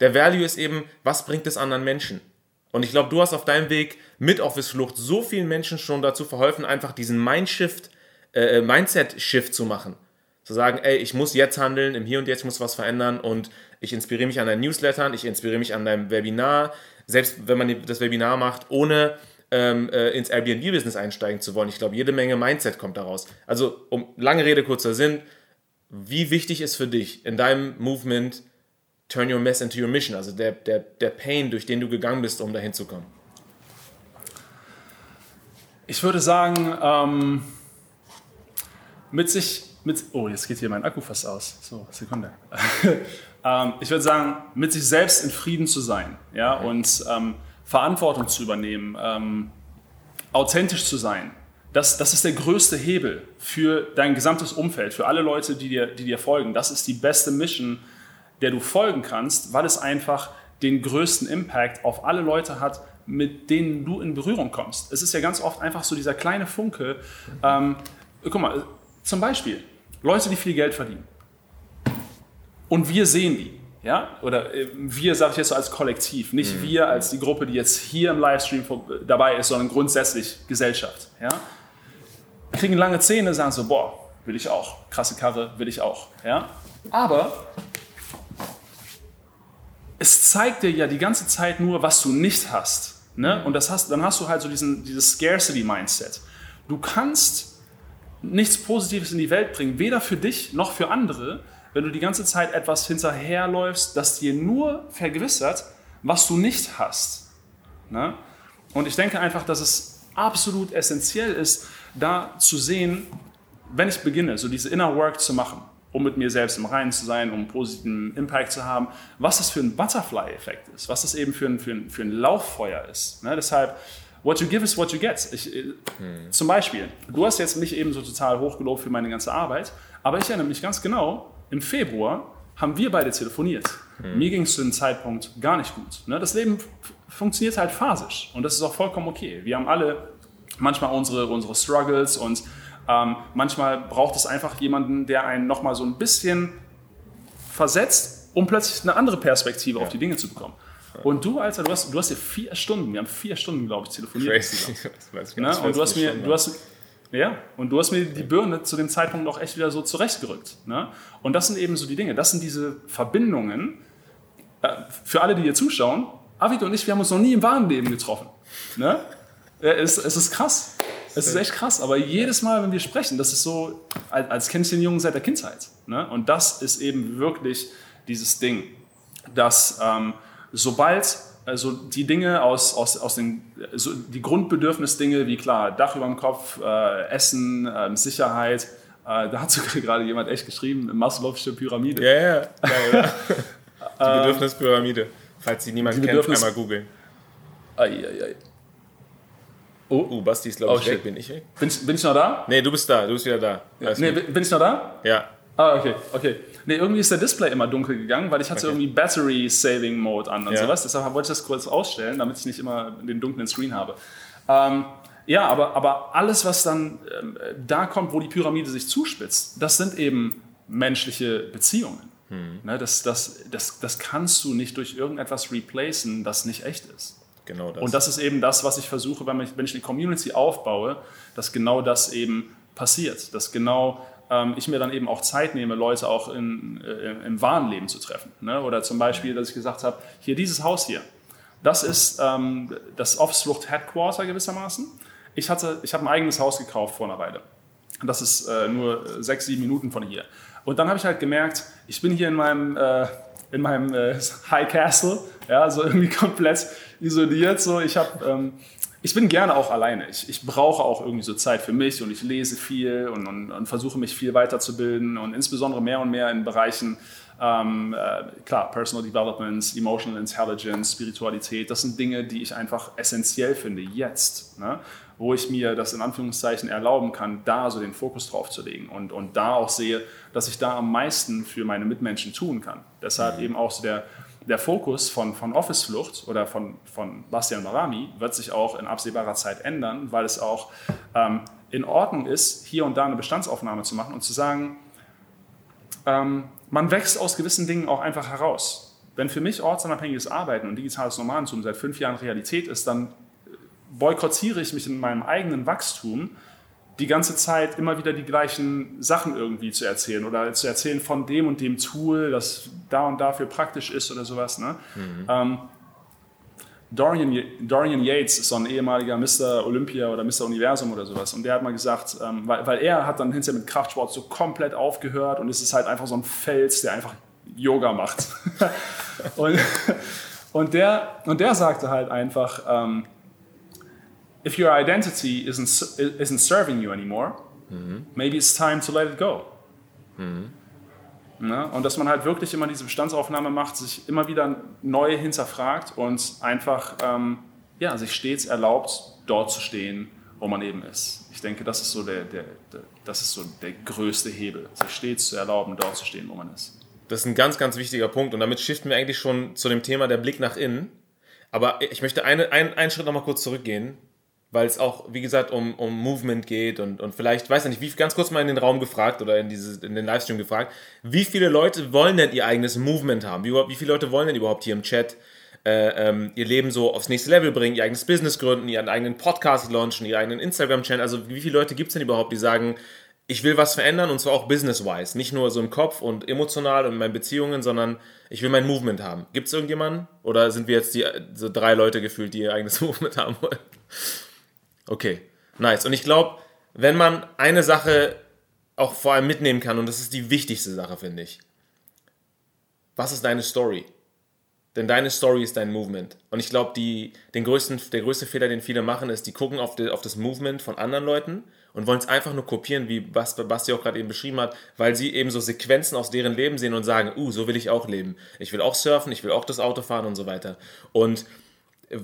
S1: Der Value ist eben, was bringt es anderen Menschen? Und ich glaube, du hast auf deinem Weg mit Office Flucht so vielen Menschen schon dazu verholfen, einfach diesen Mindshift, äh, äh, Mindset-Shift zu machen. Zu sagen, ey, ich muss jetzt handeln, im Hier und Jetzt muss was verändern und ich inspiriere mich an deinen Newslettern, ich inspiriere mich an deinem Webinar, selbst wenn man das Webinar macht, ohne ähm, äh, ins Airbnb-Business einsteigen zu wollen. Ich glaube, jede Menge Mindset kommt daraus. Also, um lange Rede, kurzer Sinn, wie wichtig ist für dich in deinem Movement Turn Your Mess into Your Mission, also der, der, der Pain, durch den du gegangen bist, um dahin zu kommen?
S2: Ich würde sagen, ähm, mit sich, mit, oh, jetzt geht hier mein Akku fast aus. So, Sekunde. ähm, ich würde sagen, mit sich selbst in Frieden zu sein ja, und ähm, Verantwortung zu übernehmen, ähm, authentisch zu sein. Das, das ist der größte Hebel für dein gesamtes Umfeld, für alle Leute, die dir, die dir folgen. Das ist die beste Mission, der du folgen kannst, weil es einfach den größten Impact auf alle Leute hat, mit denen du in Berührung kommst. Es ist ja ganz oft einfach so dieser kleine Funke. Ähm, guck mal, zum Beispiel Leute, die viel Geld verdienen. Und wir sehen die. Ja? Oder äh, wir, sage ich jetzt so als Kollektiv, nicht mhm. wir als die Gruppe, die jetzt hier im Livestream dabei ist, sondern grundsätzlich Gesellschaft. Ja? Kriegen lange Zähne, sagen so, boah, will ich auch. Krasse Karre, will ich auch. Ja? Aber es zeigt dir ja die ganze Zeit nur, was du nicht hast. Ne? Und das hast, dann hast du halt so diesen, dieses Scarcity-Mindset. Du kannst nichts Positives in die Welt bringen, weder für dich noch für andere, wenn du die ganze Zeit etwas hinterherläufst, das dir nur vergewissert, was du nicht hast. Ne? Und ich denke einfach, dass es absolut essentiell ist, da zu sehen, wenn ich beginne, so diese Inner Work zu machen, um mit mir selbst im Reinen zu sein, um einen positiven Impact zu haben, was das für ein Butterfly-Effekt ist, was das eben für ein, für ein, für ein Lauffeuer ist. Ne? Deshalb, what you give is what you get. Ich, hm. Zum Beispiel, du hast jetzt mich eben so total hochgelobt für meine ganze Arbeit, aber ich erinnere mich ganz genau, im Februar haben wir beide telefoniert. Hm. Mir ging es zu dem Zeitpunkt gar nicht gut. Ne? Das Leben funktioniert halt phasisch und das ist auch vollkommen okay. Wir haben alle manchmal unsere, unsere Struggles und ähm, manchmal braucht es einfach jemanden, der einen nochmal so ein bisschen versetzt, um plötzlich eine andere Perspektive ja. auf die Dinge zu bekommen. Und du, Alter, du hast, du hast ja vier Stunden, wir haben vier Stunden, glaube ich, telefoniert. Crazy. Das Na, und du hast mir, du hast, ja, und du hast mir die Birne zu dem Zeitpunkt auch echt wieder so zurechtgerückt. Ne? Und das sind eben so die Dinge, das sind diese Verbindungen. Äh, für alle, die hier zuschauen, Avid und ich, wir haben uns noch nie im wahren Leben getroffen. Ne? Es, es ist krass. Es ist echt krass, aber jedes Mal, wenn wir sprechen, das ist so, als kenne ich den Jungen seit der Kindheit. Ne? Und das ist eben wirklich dieses Ding, dass ähm, sobald also die Dinge aus, aus, aus den, so die Grundbedürfnisdinge wie klar, Dach über dem Kopf, äh, Essen, äh, Sicherheit, äh, da hat sogar gerade jemand echt geschrieben, Maslow'sche Pyramide.
S1: Ja, ja, ja, ja. die Bedürfnispyramide, falls sie niemand kennt, Bedürfnis einmal googeln.
S2: Oh, uh, Basti ist, glaube ich, oh, weg. Bin ich weg? Bin, bin, ich noch da?
S1: Nee, du bist da. Du bist wieder da.
S2: Ja, nee, bin ich noch da?
S1: Ja.
S2: Ah, okay, okay. Nee, irgendwie ist der Display immer dunkel gegangen, weil ich hatte okay. irgendwie Battery Saving Mode an und ja. sowas. Deshalb wollte ich das kurz ausstellen, damit ich nicht immer den dunklen Screen habe. Ähm, ja, aber, aber alles, was dann ähm, da kommt, wo die Pyramide sich zuspitzt, das sind eben menschliche Beziehungen. Hm. Ne, das, das, das, das kannst du nicht durch irgendetwas replacen, das nicht echt ist. Genau das. Und das ist eben das, was ich versuche, wenn ich, wenn ich eine Community aufbaue, dass genau das eben passiert. Dass genau ich mir dann eben auch Zeit nehme, Leute auch in, äh, im wahren Leben zu treffen. Ne? Oder zum Beispiel, dass ich gesagt habe, hier dieses Haus hier, das ist ähm, das Office-Flucht Headquarter gewissermaßen. Ich, hatte, ich habe ein eigenes Haus gekauft vor einer Weile. Das ist äh, nur sechs, sieben Minuten von hier. Und dann habe ich halt gemerkt, ich bin hier in meinem, äh, in meinem äh, High Castle, ja, so irgendwie komplett isoliert. So. Ich, hab, ähm, ich bin gerne auch alleine. Ich, ich brauche auch irgendwie so Zeit für mich und ich lese viel und, und, und versuche mich viel weiterzubilden und insbesondere mehr und mehr in Bereichen, ähm, äh, klar, Personal Development, Emotional Intelligence, Spiritualität, das sind Dinge, die ich einfach essentiell finde jetzt. Ne? wo ich mir das in Anführungszeichen erlauben kann, da so den Fokus drauf zu legen und, und da auch sehe, dass ich da am meisten für meine Mitmenschen tun kann. Deshalb mhm. eben auch so der, der Fokus von, von Office-Flucht oder von, von Bastian Barami wird sich auch in absehbarer Zeit ändern, weil es auch ähm, in Ordnung ist, hier und da eine Bestandsaufnahme zu machen und zu sagen, ähm, man wächst aus gewissen Dingen auch einfach heraus. wenn für mich ortsunabhängiges Arbeiten und digitales Nomadentum seit fünf Jahren Realität ist, dann boykottiere ich mich in meinem eigenen Wachstum die ganze Zeit immer wieder die gleichen Sachen irgendwie zu erzählen oder zu erzählen von dem und dem Tool, das da und dafür praktisch ist oder sowas. Ne? Mhm. Ähm, Dorian, Dorian Yates ist so ein ehemaliger Mr. Olympia oder Mr. Universum oder sowas. Und der hat mal gesagt, ähm, weil, weil er hat dann hinterher mit Kraftsport so komplett aufgehört und es ist halt einfach so ein Fels, der einfach Yoga macht. und, und, der, und der sagte halt einfach, um, if your identity isn't, isn't serving you anymore, mhm. maybe it's time to let it go. Mhm. Ne? Und dass man halt wirklich immer diese Bestandsaufnahme macht, sich immer wieder neu hinterfragt und einfach ähm, ja, sich stets erlaubt, dort zu stehen, wo man eben ist. Ich denke, das ist so der, der, der, das ist so der größte Hebel, sich stets zu erlauben, dort zu stehen, wo man ist.
S1: Das ist ein ganz, ganz wichtiger Punkt und damit shiften wir eigentlich schon zu dem Thema der Blick nach innen. Aber ich möchte eine, ein, einen Schritt nochmal kurz zurückgehen, weil es auch, wie gesagt, um, um Movement geht und, und vielleicht, weiß ich nicht, wie, ganz kurz mal in den Raum gefragt oder in, dieses, in den Livestream gefragt, wie viele Leute wollen denn ihr eigenes Movement haben? Wie, wie viele Leute wollen denn überhaupt hier im Chat äh, ähm, ihr Leben so aufs nächste Level bringen, ihr eigenes Business gründen, ihren eigenen Podcast launchen, ihren eigenen Instagram-Channel? Also wie viele Leute gibt es denn überhaupt, die sagen, ich will was verändern und zwar auch business-wise. Nicht nur so im Kopf und emotional und in meinen Beziehungen, sondern ich will mein Movement haben. Gibt es irgendjemanden? Oder sind wir jetzt die so drei Leute gefühlt, die ihr eigenes Movement haben wollen? Okay, nice. Und ich glaube, wenn man eine Sache auch vor allem mitnehmen kann, und das ist die wichtigste Sache, finde ich. Was ist deine Story? Denn deine Story ist dein Movement. Und ich glaube, der größte Fehler, den viele machen, ist, die gucken auf, die, auf das Movement von anderen Leuten und wollen es einfach nur kopieren, wie Basti auch gerade eben beschrieben hat, weil sie eben so Sequenzen aus deren Leben sehen und sagen, uh, so will ich auch leben. Ich will auch surfen, ich will auch das Auto fahren und so weiter. Und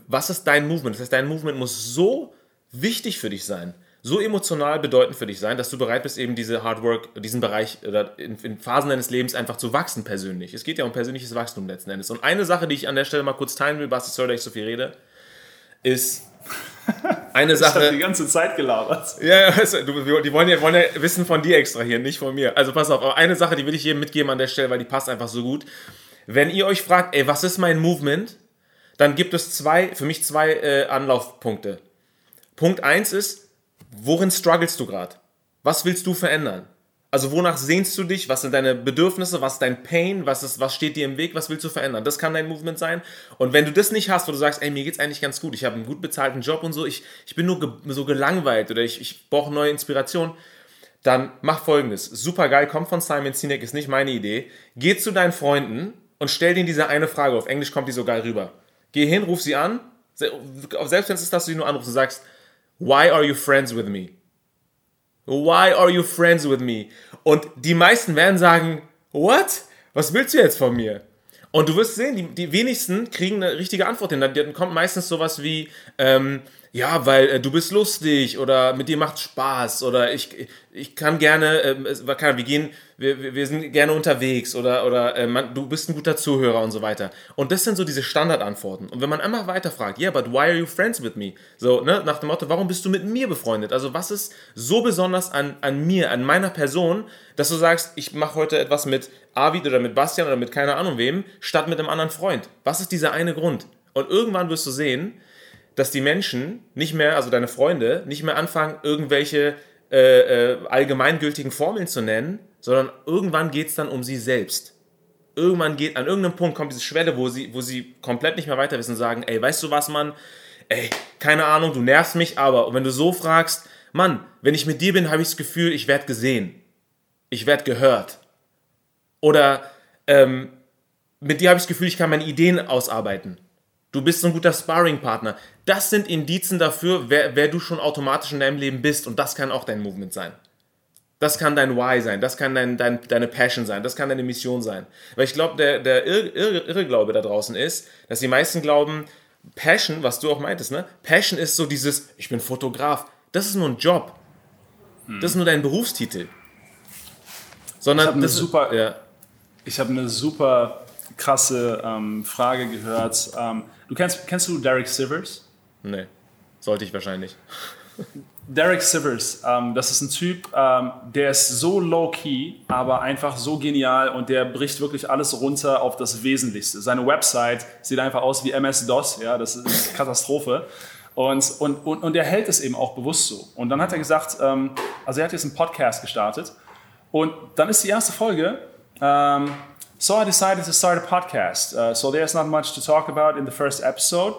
S1: was ist dein Movement? Das heißt, dein Movement muss so wichtig für dich sein, so emotional bedeutend für dich sein, dass du bereit bist, eben diese Hard Work, diesen Bereich oder in, in, Phasen deines Lebens einfach zu wachsen persönlich. Es geht ja um persönliches Wachstum letzten Endes. Und eine Sache, die ich an der Stelle mal kurz teilen will, Basti, sorry, dass ich so viel rede, ist eine Sache. Ich
S2: die ganze Zeit gelabert.
S1: Ja, ja du, die wollen ja, wollen ja wissen von dir extra hier, nicht von mir. Also pass auf, aber eine Sache, die will ich jedem mitgeben an der Stelle, weil die passt einfach so gut. Wenn ihr euch fragt, ey, was ist mein Movement? Dann gibt es zwei, für mich zwei äh, Anlaufpunkte. Punkt 1 ist, worin strugglest du gerade? Was willst du verändern? Also wonach sehnst du dich? Was sind deine Bedürfnisse? Was ist dein Pain? Was, ist, was steht dir im Weg? Was willst du verändern? Das kann dein Movement sein. Und wenn du das nicht hast, wo du sagst, ey, mir geht's eigentlich ganz gut, ich habe einen gut bezahlten Job und so, ich, ich bin nur ge so gelangweilt oder ich, ich brauche neue Inspiration, dann mach folgendes. Super geil, kommt von Simon Sinek, ist nicht meine Idee. Geh zu deinen Freunden und stell denen diese eine Frage. Auf Englisch kommt die so geil rüber. Geh hin, ruf sie an. Selbst wenn es ist, dass du sie nur anrufst und sagst, Why are you friends with me? Why are you friends with me? Und die meisten werden sagen, what? Was willst du jetzt von mir? Und du wirst sehen, die, die wenigsten kriegen eine richtige Antwort hin. Dann kommt meistens sowas wie, ähm, ja, weil äh, du bist lustig oder mit dir macht Spaß oder ich, ich kann gerne, äh, wir gehen, wir, wir sind gerne unterwegs oder, oder äh, man, du bist ein guter Zuhörer und so weiter. Und das sind so diese Standardantworten. Und wenn man einmal weiter fragt, yeah, but why are you friends with me? So, ne, nach dem Motto, warum bist du mit mir befreundet? Also was ist so besonders an, an mir, an meiner Person, dass du sagst, ich mache heute etwas mit Arvid oder mit Bastian oder mit keiner Ahnung wem, statt mit einem anderen Freund? Was ist dieser eine Grund? Und irgendwann wirst du sehen, dass die Menschen nicht mehr, also deine Freunde, nicht mehr anfangen, irgendwelche äh, äh, allgemeingültigen Formeln zu nennen, sondern irgendwann geht es dann um sie selbst. Irgendwann geht, an irgendeinem Punkt kommt diese Schwelle, wo sie, wo sie komplett nicht mehr weiter wissen und sagen, ey, weißt du was, Mann? Ey, keine Ahnung, du nervst mich, aber und wenn du so fragst, Mann, wenn ich mit dir bin, habe ich das Gefühl, ich werde gesehen. Ich werde gehört. Oder ähm, mit dir habe ich das Gefühl, ich kann meine Ideen ausarbeiten. Du bist ein guter Sparring-Partner. Das sind Indizen dafür, wer, wer du schon automatisch in deinem Leben bist. Und das kann auch dein Movement sein. Das kann dein Why sein, das kann dein, dein, deine Passion sein, das kann deine Mission sein. Weil ich glaube, der, der Irrglaube Irre, Irre da draußen ist, dass die meisten glauben, Passion, was du auch meintest, ne? Passion ist so dieses, ich bin Fotograf. Das ist nur ein Job. Hm. Das ist nur dein Berufstitel.
S2: Sondern ich das super, ja. Ich habe eine super krasse ähm, Frage gehört. Ähm, du kennst, kennst du Derek Sivers?
S1: Nee, sollte ich wahrscheinlich.
S2: Derek Sivers, ähm, das ist ein Typ, ähm, der ist so low-key, aber einfach so genial und der bricht wirklich alles runter auf das Wesentlichste. Seine Website sieht einfach aus wie MS-DOS, ja, das ist Katastrophe. Und, und, und, und er hält es eben auch bewusst so. Und dann hat er gesagt, ähm, also er hat jetzt einen Podcast gestartet und dann ist die erste Folge, ähm, so I decided to start a podcast. Uh, so there's not much to talk about in the first episode.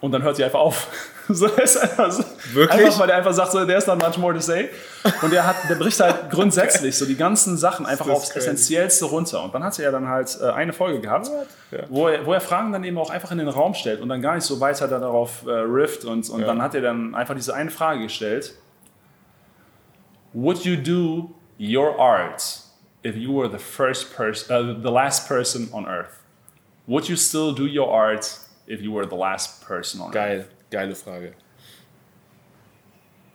S2: Und dann hört sie einfach auf. so, ist einfach so,
S1: Wirklich?
S2: Einfach, weil er einfach sagt, so, there's not much more to say. Und der, hat, der bricht halt grundsätzlich so die ganzen Sachen einfach aufs
S1: crazy.
S2: Essentiellste runter. Und dann hat er dann halt äh, eine Folge gehabt, wo, er, wo er Fragen dann eben auch einfach in den Raum stellt und dann gar nicht so weiter darauf äh, rifft. Und, und
S1: Ja.
S2: dann hat er dann einfach diese eine Frage gestellt. Would you do your art if you were the first person, uh, the last person on earth? Would you still do your art if you were the last person on earth?
S1: Geil, geile Frage.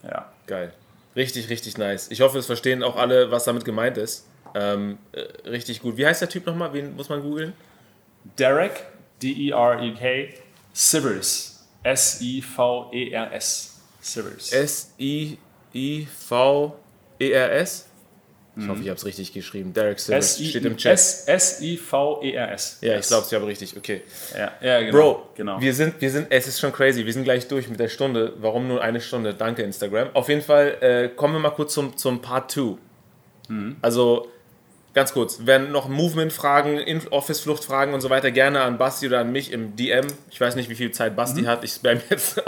S2: Ja.
S1: Geil. Richtig, richtig nice. Ich hoffe, es verstehen auch alle, was damit gemeint ist. Ähm, äh, richtig gut. Wie heißt der Typ nochmal? Wen muss man googeln?
S2: Derek, E D-E-R-E-K, Sivers, S-I-V-E-R-S. Sivers.
S1: S-I-I-V-E-R-S? Ich hoffe, ich habe es richtig geschrieben. Derek Silvers steht im Chat.
S2: S-I-V-E-R-S.
S1: Ja, ich glaube, ich habe richtig. Okay.
S2: Ja, genau.
S1: Bro,
S2: genau.
S1: wir sind, wir sind, es ist schon crazy. Wir sind gleich durch mit der Stunde. Warum nur eine Stunde? Danke, Instagram. Auf jeden Fall äh, kommen wir mal kurz zum, zum Part 2.
S2: Mhm.
S1: Also, ganz kurz, wenn noch Movement-Fragen, Office-Flucht-Fragen und so weiter, gerne an Basti oder an mich im DM. Ich weiß nicht, wie viel Zeit Basti
S2: Mhm.
S1: hat. Ich spam jetzt.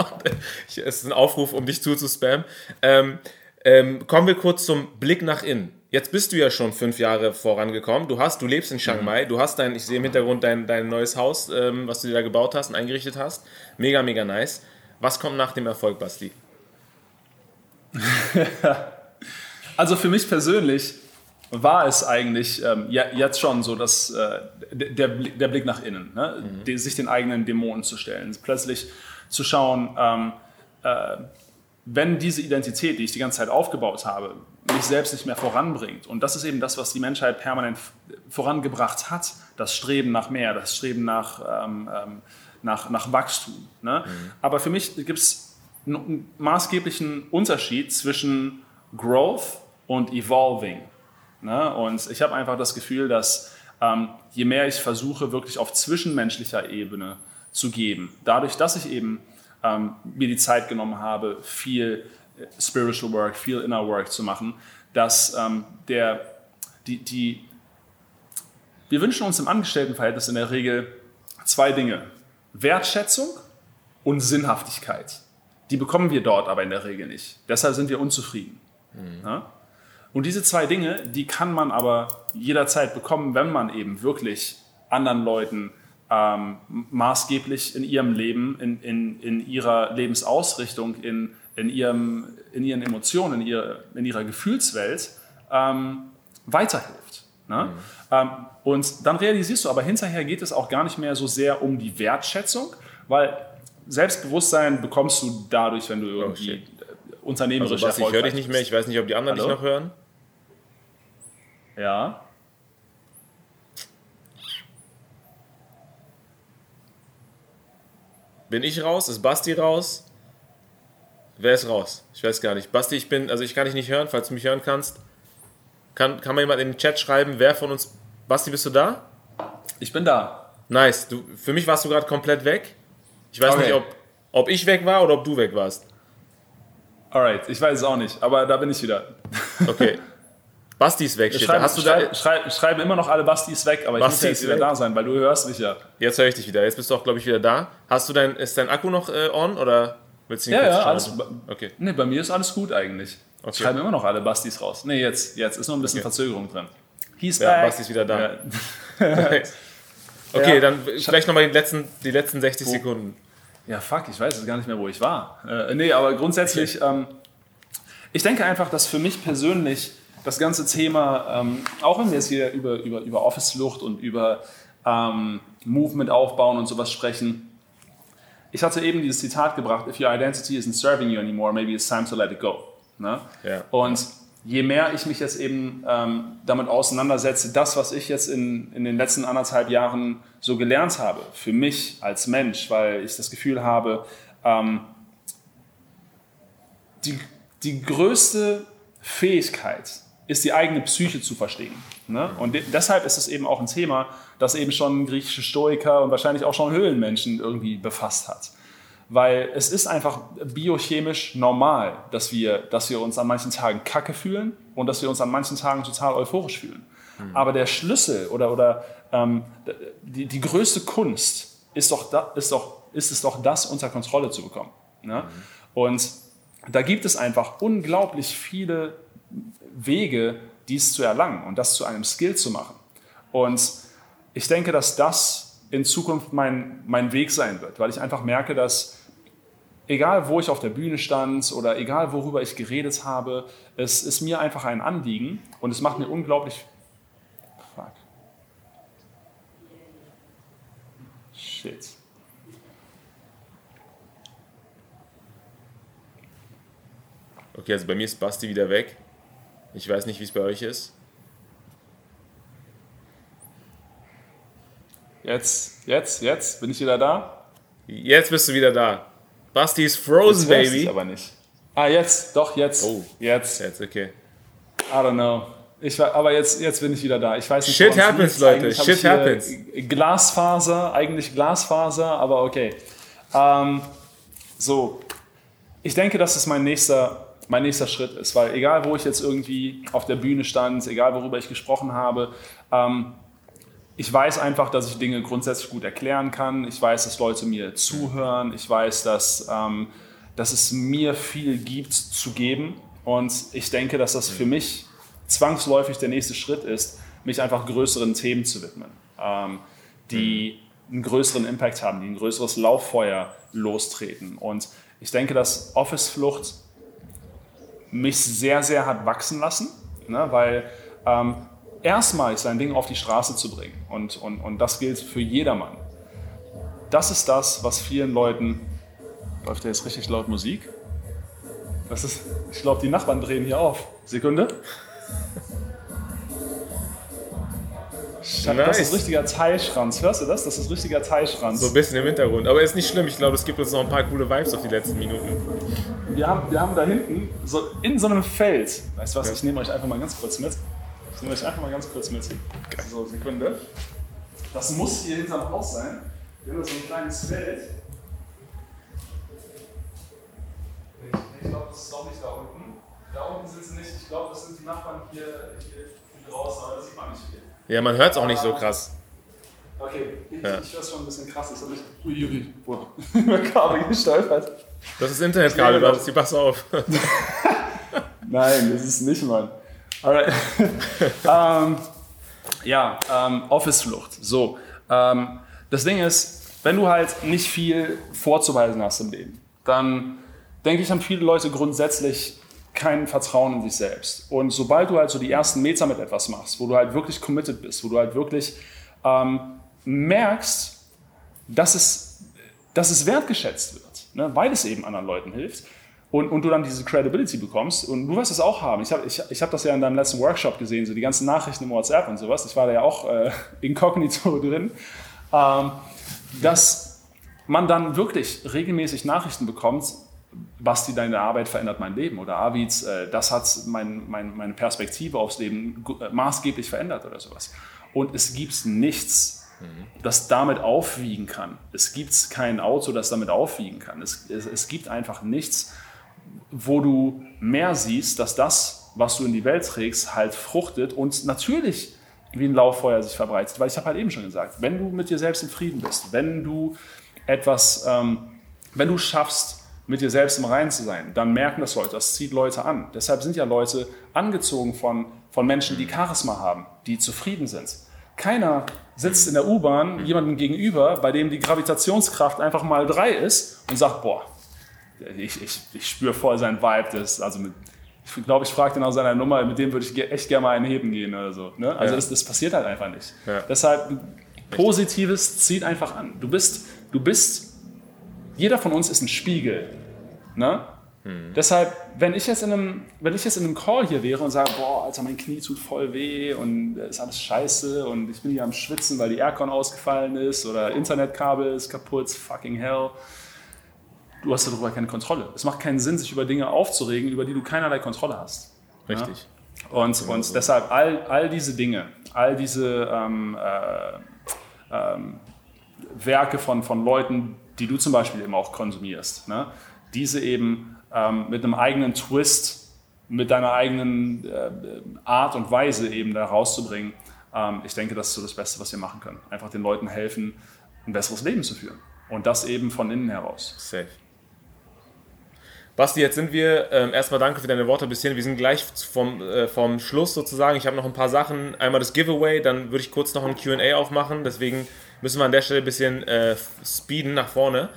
S1: es ist ein Aufruf, um dich zuzuspammen. Ähm, ähm, kommen wir kurz zum Blick nach innen. Jetzt bist du ja schon fünf Jahre vorangekommen. Du hast, du lebst in Chiang Mai. Du hast dein, ich sehe im Hintergrund dein, dein neues Haus, ähm, was du dir da gebaut hast und eingerichtet hast. Mega, mega nice. Was kommt nach dem Erfolg, Basti?
S2: Also für mich persönlich war es eigentlich ähm, ja, jetzt schon so, dass äh, der, der Blick- nach innen, ne? die, sich den eigenen Dämonen zu stellen, plötzlich zu schauen, ähm, äh, wenn diese Identität, die ich die ganze Zeit aufgebaut habe, mich selbst nicht mehr voranbringt. Und das ist eben das, was die Menschheit permanent vorangebracht hat, das Streben nach mehr, das Streben nach, ähm, ähm, nach, nach Wachstum. Ne? Aber für mich gibt es einen maßgeblichen Unterschied zwischen Growth und Evolving. Ne? Und ich habe einfach das Gefühl, dass ähm, je mehr ich versuche, wirklich auf zwischenmenschlicher Ebene zu geben, dadurch, dass ich eben ähm, mir die Zeit genommen habe, viel Spiritual Work, viel Inner Work zu machen, dass ähm, der, die, die, wir wünschen uns im Angestelltenverhältnis in der Regel zwei Dinge. Wertschätzung und Sinnhaftigkeit. Die bekommen wir dort aber in der Regel nicht. Deshalb sind wir unzufrieden. Ja? Und diese zwei Dinge, die kann man aber jederzeit bekommen, wenn man eben wirklich anderen Leuten ähm, maßgeblich in ihrem Leben, in, in, in ihrer Lebensausrichtung, in, in, ihrem, in ihren Emotionen, in ihrer, in ihrer Gefühlswelt ähm, weiterhilft. Ne? Ähm, und dann realisierst du aber, hinterher geht es auch gar nicht mehr so sehr um die Wertschätzung, weil Selbstbewusstsein bekommst du dadurch, wenn du irgendwie
S1: shit.
S2: äh, unternehmerisch
S1: Also Basti, ich höre dich nicht mehr. Ich weiß nicht, ob die anderen
S2: Hallo?
S1: dich noch hören.
S2: Ja.
S1: Bin ich raus? Ist Basti raus? Wer ist raus? Ich weiß gar nicht. Basti, ich bin, also ich kann dich nicht hören, falls du mich hören kannst. Kann, kann mal jemand in den Chat schreiben, wer von uns. Basti, bist du da?
S2: Ich bin da.
S1: Nice. Du, für mich warst du gerade komplett weg. Ich weiß
S2: Okay.
S1: nicht, ob, ob ich weg war oder ob du weg warst.
S2: Alright, ich weiß es auch nicht, aber da bin ich wieder.
S1: Okay. Basti ist weg, steht Hast du
S2: schrei, schrei, schreiben immer noch alle Bastis weg, aber ich
S1: Basti
S2: muss ja
S1: ist
S2: jetzt wieder
S1: weg.
S2: da sein, weil du hörst mich ja.
S1: Jetzt höre ich dich wieder. Jetzt bist du auch, glaube ich, wieder da. Hast du dein. Ist dein Akku noch äh, on oder willst du ihn
S2: Ja,
S1: kurz
S2: ja, alles.
S1: Okay.
S2: Nee, bei mir ist alles gut eigentlich.
S1: Okay.
S2: Schreiben immer noch alle Bastis raus. Nee, jetzt, jetzt ist noch ein bisschen
S1: Okay.
S2: Verzögerung drin. He's
S1: Ja,
S2: back.
S1: Basti ist wieder da.
S2: Ja.
S1: Okay,
S2: Ja.
S1: dann vielleicht nochmal die letzten, die letzten 60 Sekunden.
S2: Ja, fuck, ich weiß jetzt gar nicht mehr, wo ich war. Äh, nee, aber grundsätzlich, ähm, ich denke einfach, dass für mich persönlich das ganze Thema, ähm, auch wenn wir jetzt hier über, über, über Office-Flucht und über ähm, Movement aufbauen und sowas sprechen, ich hatte eben dieses Zitat gebracht, if your identity isn't serving you anymore, maybe it's time to let it go. Ne?
S1: Ja.
S2: Und je mehr ich mich jetzt eben ähm, damit auseinandersetze, das, was ich jetzt in, in den letzten anderthalb Jahren so gelernt habe, für mich als Mensch, weil ich das Gefühl habe, ähm, die, die größte Fähigkeit ist die eigene Psyche zu verstehen. Ne? Und de deshalb ist es eben auch ein Thema, das eben schon griechische Stoiker und wahrscheinlich auch schon Höhlenmenschen irgendwie befasst hat. Weil es ist einfach biochemisch normal, dass wir, dass wir uns an manchen Tagen kacke fühlen und dass wir uns an manchen Tagen total euphorisch fühlen. Mhm. Aber der Schlüssel oder, oder ähm, die, die größte Kunst ist, doch da, ist, doch, ist es doch, das unter Kontrolle zu bekommen. Ne? Mhm. Und da gibt es einfach unglaublich viele Wege, dies zu erlangen und das zu einem Skill zu machen. Und ich denke, dass das in Zukunft mein, mein Weg sein wird, weil ich einfach merke, dass egal wo ich auf der Bühne stand oder egal worüber ich geredet habe, es ist mir einfach ein Anliegen und es macht mir unglaublich. Fuck. Shit.
S1: Okay, also bei mir ist Basti wieder weg. Ich weiß nicht, wie es bei euch ist.
S2: Jetzt, jetzt, jetzt bin ich wieder da.
S1: Jetzt bist du wieder da. Basti ist frozen, jetzt baby.
S2: Ich aber nicht. Ah, jetzt, doch, jetzt.
S1: Oh, jetzt. Jetzt, okay.
S2: I don't know. Ich war, aber jetzt, jetzt bin ich wieder da. Ich weiß nicht,
S1: Shit happens, Leute. Shit happens.
S2: Glasfaser, eigentlich Glasfaser, aber okay. Ähm, so, ich denke, das ist mein nächster mein nächster Schritt ist. Weil egal, wo ich jetzt irgendwie auf der Bühne stand, egal, worüber ich gesprochen habe, ähm, ich weiß einfach, dass ich Dinge grundsätzlich gut erklären kann. Ich weiß, dass Leute mir zuhören. Ich weiß, dass, ähm, dass es mir viel gibt zu geben. Und ich denke, dass das für mich zwangsläufig der nächste Schritt ist, mich einfach größeren Themen zu widmen, ähm, die einen größeren Impact haben, die ein größeres Lauffeuer lostreten. Und ich denke, dass Office-Flucht mich sehr, sehr hat wachsen lassen, ne, weil ähm, erstmal sein Ding auf die Straße zu bringen und, und, und das gilt für jedermann. Das ist das, was vielen Leuten. Läuft da jetzt richtig laut Musik? Das ist, ich glaube, die Nachbarn drehen hier auf. Sekunde. Nice. Das ist richtiger Teilschranz. Hörst du das? Das ist richtiger Teilschranz.
S1: So ein bisschen im Hintergrund. Aber ist nicht schlimm. Ich glaube, es gibt uns noch ein paar coole Vibes auf die letzten Minuten.
S2: Wir haben, wir haben da hinten, so in so einem Feld, weißt du was, ja. ich nehme euch einfach mal ganz kurz mit. Ich nehme euch einfach mal ganz kurz mit. So, Sekunde. Das muss hier hinterm Haus sein. Wir haben so ein kleines Feld. Ich, ich glaube, das ist doch nicht da unten. Da unten sind sie nicht. Ich glaube, das sind die Nachbarn hier, hier draußen, aber das sieht man nicht viel.
S1: Ja, man hört es auch nicht so krass.
S2: Okay, ich, ja. ich höre es schon ein bisschen krass. Das habe ich uiui, boah, über Kabel gestolpert.
S1: Das ist Internetkabel, das die pass auf.
S2: Nein, das ist nicht, Mann. Alright. ähm, ja, ähm, Office-Flucht. So, ähm, das Ding ist, wenn du halt nicht viel vorzuweisen hast im Leben, dann denke ich, haben viele Leute grundsätzlich kein Vertrauen in sich selbst. Und sobald du halt so die ersten Meter mit etwas machst, wo du halt wirklich committed bist, wo du halt wirklich ähm, merkst, dass es, dass es wertgeschätzt wird, ne, weil es eben anderen Leuten hilft und, und du dann diese Credibility bekommst und du wirst es auch haben. Ich habe ich, ich hab das ja in deinem letzten Workshop gesehen, so die ganzen Nachrichten im WhatsApp und sowas. Ich war da ja auch äh, inkognito drin, ähm, dass man dann wirklich regelmäßig Nachrichten bekommt, Basti, deine Arbeit verändert mein Leben oder Aviz, äh, das hat mein, mein, meine Perspektive aufs Leben äh, maßgeblich verändert oder sowas. Und es gibt nichts, mhm. das damit aufwiegen kann. Es gibt kein Auto, das damit aufwiegen kann. Es, es, es gibt einfach nichts, wo du mehr siehst, dass das, was du in die Welt trägst, halt fruchtet und natürlich wie ein Lauffeuer sich verbreitet. Weil ich habe halt eben schon gesagt, wenn du mit dir selbst in Frieden bist, wenn du etwas, ähm, wenn du schaffst, mit dir selbst im Reinen zu sein, dann merken das Leute, das zieht Leute an. Deshalb sind ja Leute angezogen von, von Menschen, die Charisma haben, die zufrieden sind. Keiner sitzt in der U-Bahn jemandem gegenüber, bei dem die Gravitationskraft einfach mal drei ist und sagt, boah, ich, ich, ich spüre voll sein Vibe. Das, also mit, ich glaube, ich frage nach seiner Nummer, mit dem würde ich echt gerne mal einen heben gehen oder so. Ne? Also ja. das, das, passiert halt einfach nicht. Ja. Deshalb, Positives zieht einfach an. Du bist, du bist jeder von uns ist ein Spiegel. Ne? Hm. Deshalb, wenn ich, jetzt in einem, wenn ich jetzt in einem Call hier wäre und sage, boah, Alter, mein Knie tut voll weh und ist alles scheiße und ich bin hier am Schwitzen, weil die Aircon ausgefallen ist oder Internetkabel ist kaputt, fucking hell. du hast darüber keine Kontrolle. Es macht keinen Sinn, sich über Dinge aufzuregen, über die du keinerlei Kontrolle hast.
S1: Richtig.
S2: Ja? Und, genau und so. deshalb all, all diese Dinge, all diese ähm, äh, ähm, Werke von, von Leuten, die du zum Beispiel eben auch konsumierst, ne? Diese eben ähm, mit einem eigenen Twist, mit deiner eigenen äh, Art und Weise eben da rauszubringen, ähm, ich denke, das ist so das Beste, was wir machen können. Einfach den Leuten helfen, ein besseres Leben zu führen. Und das eben von innen heraus.
S1: Safe. Basti, jetzt sind wir, ähm, erstmal danke für deine Worte bis hierhin. Wir sind gleich vom, äh, vom Schluss sozusagen. Ich habe noch ein paar Sachen. Einmal das Giveaway, dann würde ich kurz noch ein QA aufmachen. Deswegen müssen wir an der Stelle ein bisschen äh, speeden nach vorne.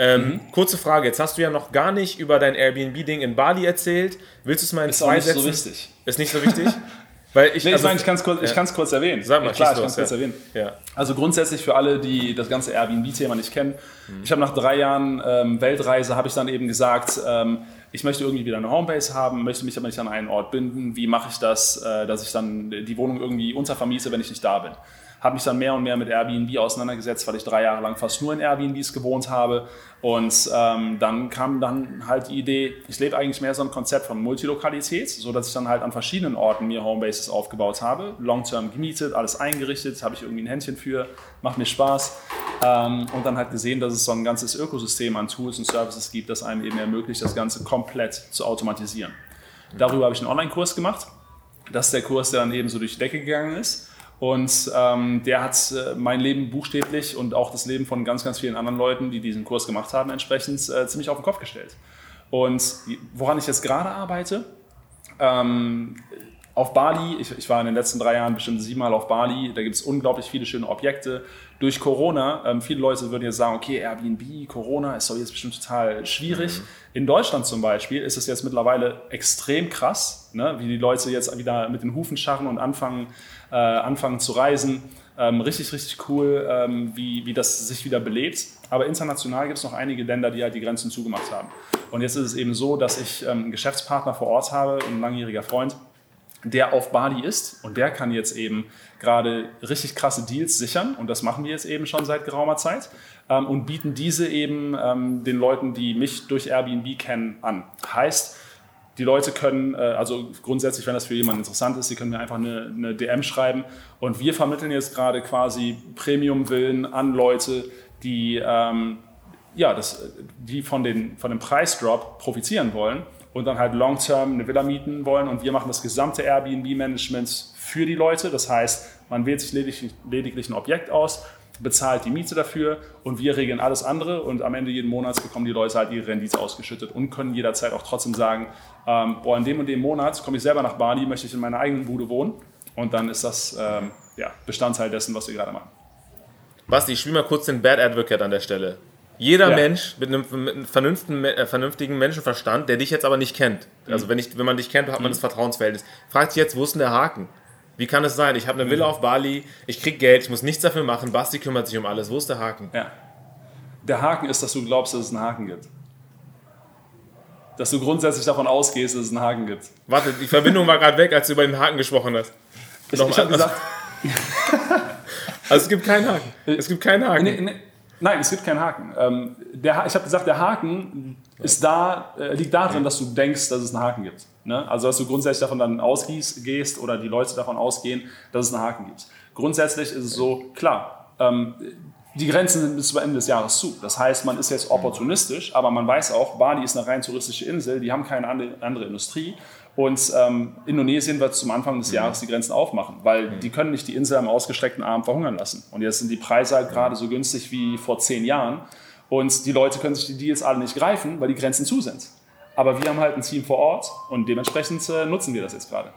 S1: Ähm, mhm. Kurze Frage, jetzt hast du ja noch gar nicht über dein Airbnb-Ding in Bali erzählt. Willst du es mal in
S2: ist
S1: zwei
S2: Sätzen? Ist nicht so wichtig.
S1: Ist nicht so wichtig?
S2: Weil ich, nee, also, ich, kurz, ja. ich kann es kurz erwähnen.
S1: Sag mal, ja,
S2: klar, ich kann es kurz erwähnen.
S1: Ja.
S2: Also grundsätzlich für alle, die das ganze Airbnb-Thema nicht kennen, mhm. ich habe nach drei Jahren ähm, Weltreise, habe ich dann eben gesagt, ähm, ich möchte irgendwie wieder eine Homebase haben, möchte mich aber nicht an einen Ort binden. Wie mache ich das, äh, dass ich dann die Wohnung irgendwie untervermiese, wenn ich nicht da bin? Habe mich dann mehr und mehr mit Airbnb auseinandergesetzt, weil ich drei Jahre lang fast nur in Airbnbs gewohnt habe. Und ähm, dann kam dann halt die Idee, ich lebe eigentlich mehr so ein Konzept von Multilokalität, so dass ich dann halt an verschiedenen Orten mir Homebases aufgebaut habe, long-term gemietet, alles eingerichtet, habe ich irgendwie ein Händchen für, macht mir Spaß. Ähm, und dann halt gesehen, dass es so ein ganzes Ökosystem an Tools und Services gibt, das einem eben ermöglicht, das Ganze komplett zu automatisieren. Darüber habe ich einen Online-Kurs gemacht. Das ist der Kurs, der dann eben so durch die Decke gegangen ist. Und ähm, der hat äh, mein Leben buchstäblich und auch das Leben von ganz, ganz vielen anderen Leuten, die diesen Kurs gemacht haben, entsprechend äh, ziemlich auf den Kopf gestellt. Und woran ich jetzt gerade arbeite, ähm, auf Bali, ich, ich, war in den letzten drei Jahren bestimmt siebenmal auf Bali, da gibt es unglaublich viele schöne Objekte. Durch Corona, ähm, viele Leute würden jetzt sagen, okay, Airbnb, Corona ist doch jetzt bestimmt total schwierig. Mhm. In Deutschland zum Beispiel ist es jetzt mittlerweile extrem krass, ne, wie die Leute jetzt wieder mit den Hufen scharren und anfangen, äh, anfangen zu reisen. Ähm, richtig, richtig cool, ähm, wie, wie das sich wieder belebt. Aber international gibt es noch einige Länder, die halt die Grenzen zugemacht haben. Und jetzt ist es eben so, dass ich ähm, einen Geschäftspartner vor Ort habe, ein langjähriger Freund, der auf Bali ist und der kann jetzt eben gerade richtig krasse Deals sichern und das machen wir jetzt eben schon seit geraumer Zeit ähm, und bieten diese eben ähm, den Leuten, die mich durch Airbnb kennen, an. Heißt, die Leute können, äh, also grundsätzlich, wenn das für jemanden interessant ist, sie können mir einfach eine, eine DM schreiben und wir vermitteln jetzt gerade quasi Premium-Willen an Leute, die, ähm, ja, das, die von, den, von dem Preisdrop profitieren wollen und dann halt long-term eine Villa mieten wollen und wir machen das gesamte Airbnb-Management für die Leute. Das heißt, man wählt sich lediglich, lediglich ein Objekt aus, bezahlt die Miete dafür und wir regeln alles andere und am Ende jeden Monats bekommen die Leute halt ihre Rendite ausgeschüttet und können jederzeit auch trotzdem sagen, ähm, boah, in dem und dem Monat komme ich selber nach Bali, möchte ich in meiner eigenen Bude wohnen und dann ist das ähm, ja, Bestandteil dessen, was wir gerade machen.
S1: Basti, ich spiele mal kurz den Bad Advocate an der Stelle. Jeder ja. Mensch mit einem, mit einem vernünftigen, äh, vernünftigen Menschenverstand, der dich jetzt aber nicht kennt, also mhm. wenn, ich, wenn man dich kennt, hat man mhm. das Vertrauensverhältnis, fragt sich jetzt, wo ist denn der Haken? Wie kann es sein? Ich habe eine Villa auf Bali, ich kriege Geld, ich muss nichts dafür machen, Basti kümmert sich um alles. Wo ist der Haken?
S2: Ja. Der Haken ist, dass du glaubst, dass es einen Haken gibt. Dass du grundsätzlich davon ausgehst, dass es einen Haken gibt.
S1: Warte, die Verbindung war gerade weg, als du über den Haken gesprochen hast.
S2: Ich, ich habe gesagt.
S1: also es gibt keinen Haken. Es gibt keinen Haken.
S2: Nee, nee, nein, es gibt keinen Haken. Ähm, der, ich habe gesagt, der Haken ist da, äh, liegt darin, dass du denkst, dass es einen Haken gibt. Ne? Also dass du grundsätzlich davon dann ausgehst oder die Leute davon ausgehen, dass es einen Haken gibt. Grundsätzlich ist es so, klar, ähm, die Grenzen sind bis zum Ende des Jahres zu. Das heißt, man ist jetzt opportunistisch, aber man weiß auch, Bali ist eine rein touristische Insel, die haben keine andere Industrie. Und ähm, Indonesien wird zum Anfang des Jahres die Grenzen aufmachen, weil die können nicht die Insel am ausgestreckten Arm verhungern lassen. Und jetzt sind die Preise halt gerade so günstig wie vor zehn Jahren. Und die Leute können sich die Deals alle nicht greifen, weil die Grenzen zu sind. Aber wir haben halt ein Team vor Ort und dementsprechend äh, nutzen wir das jetzt gerade.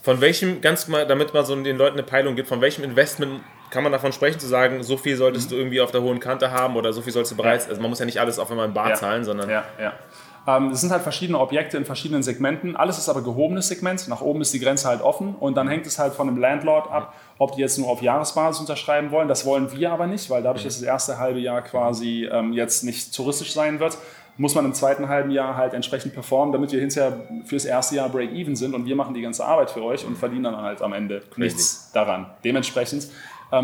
S1: Von welchem, ganz mal, damit man so den Leuten eine Peilung gibt, von welchem Investment kann man davon sprechen, zu sagen, so viel solltest mhm. du irgendwie auf der hohen Kante haben oder so viel sollst du bereits, also man muss ja nicht alles auf einmal im Bar ja. zahlen, sondern.
S2: Ja, ja. Ähm, es sind halt verschiedene Objekte in verschiedenen Segmenten. Alles ist aber gehobenes Segment. Nach oben ist die Grenze halt offen und dann hängt es halt von dem Landlord ab, ob die jetzt nur auf Jahresbasis unterschreiben wollen. Das wollen wir aber nicht, weil dadurch, dass das erste halbe Jahr quasi ähm, jetzt nicht touristisch sein wird, muss man im zweiten halben Jahr halt entsprechend performen, damit wir hinterher fürs erste Jahr Break-Even sind und wir machen die ganze Arbeit für euch und verdienen dann halt am Ende nichts daran. Dementsprechend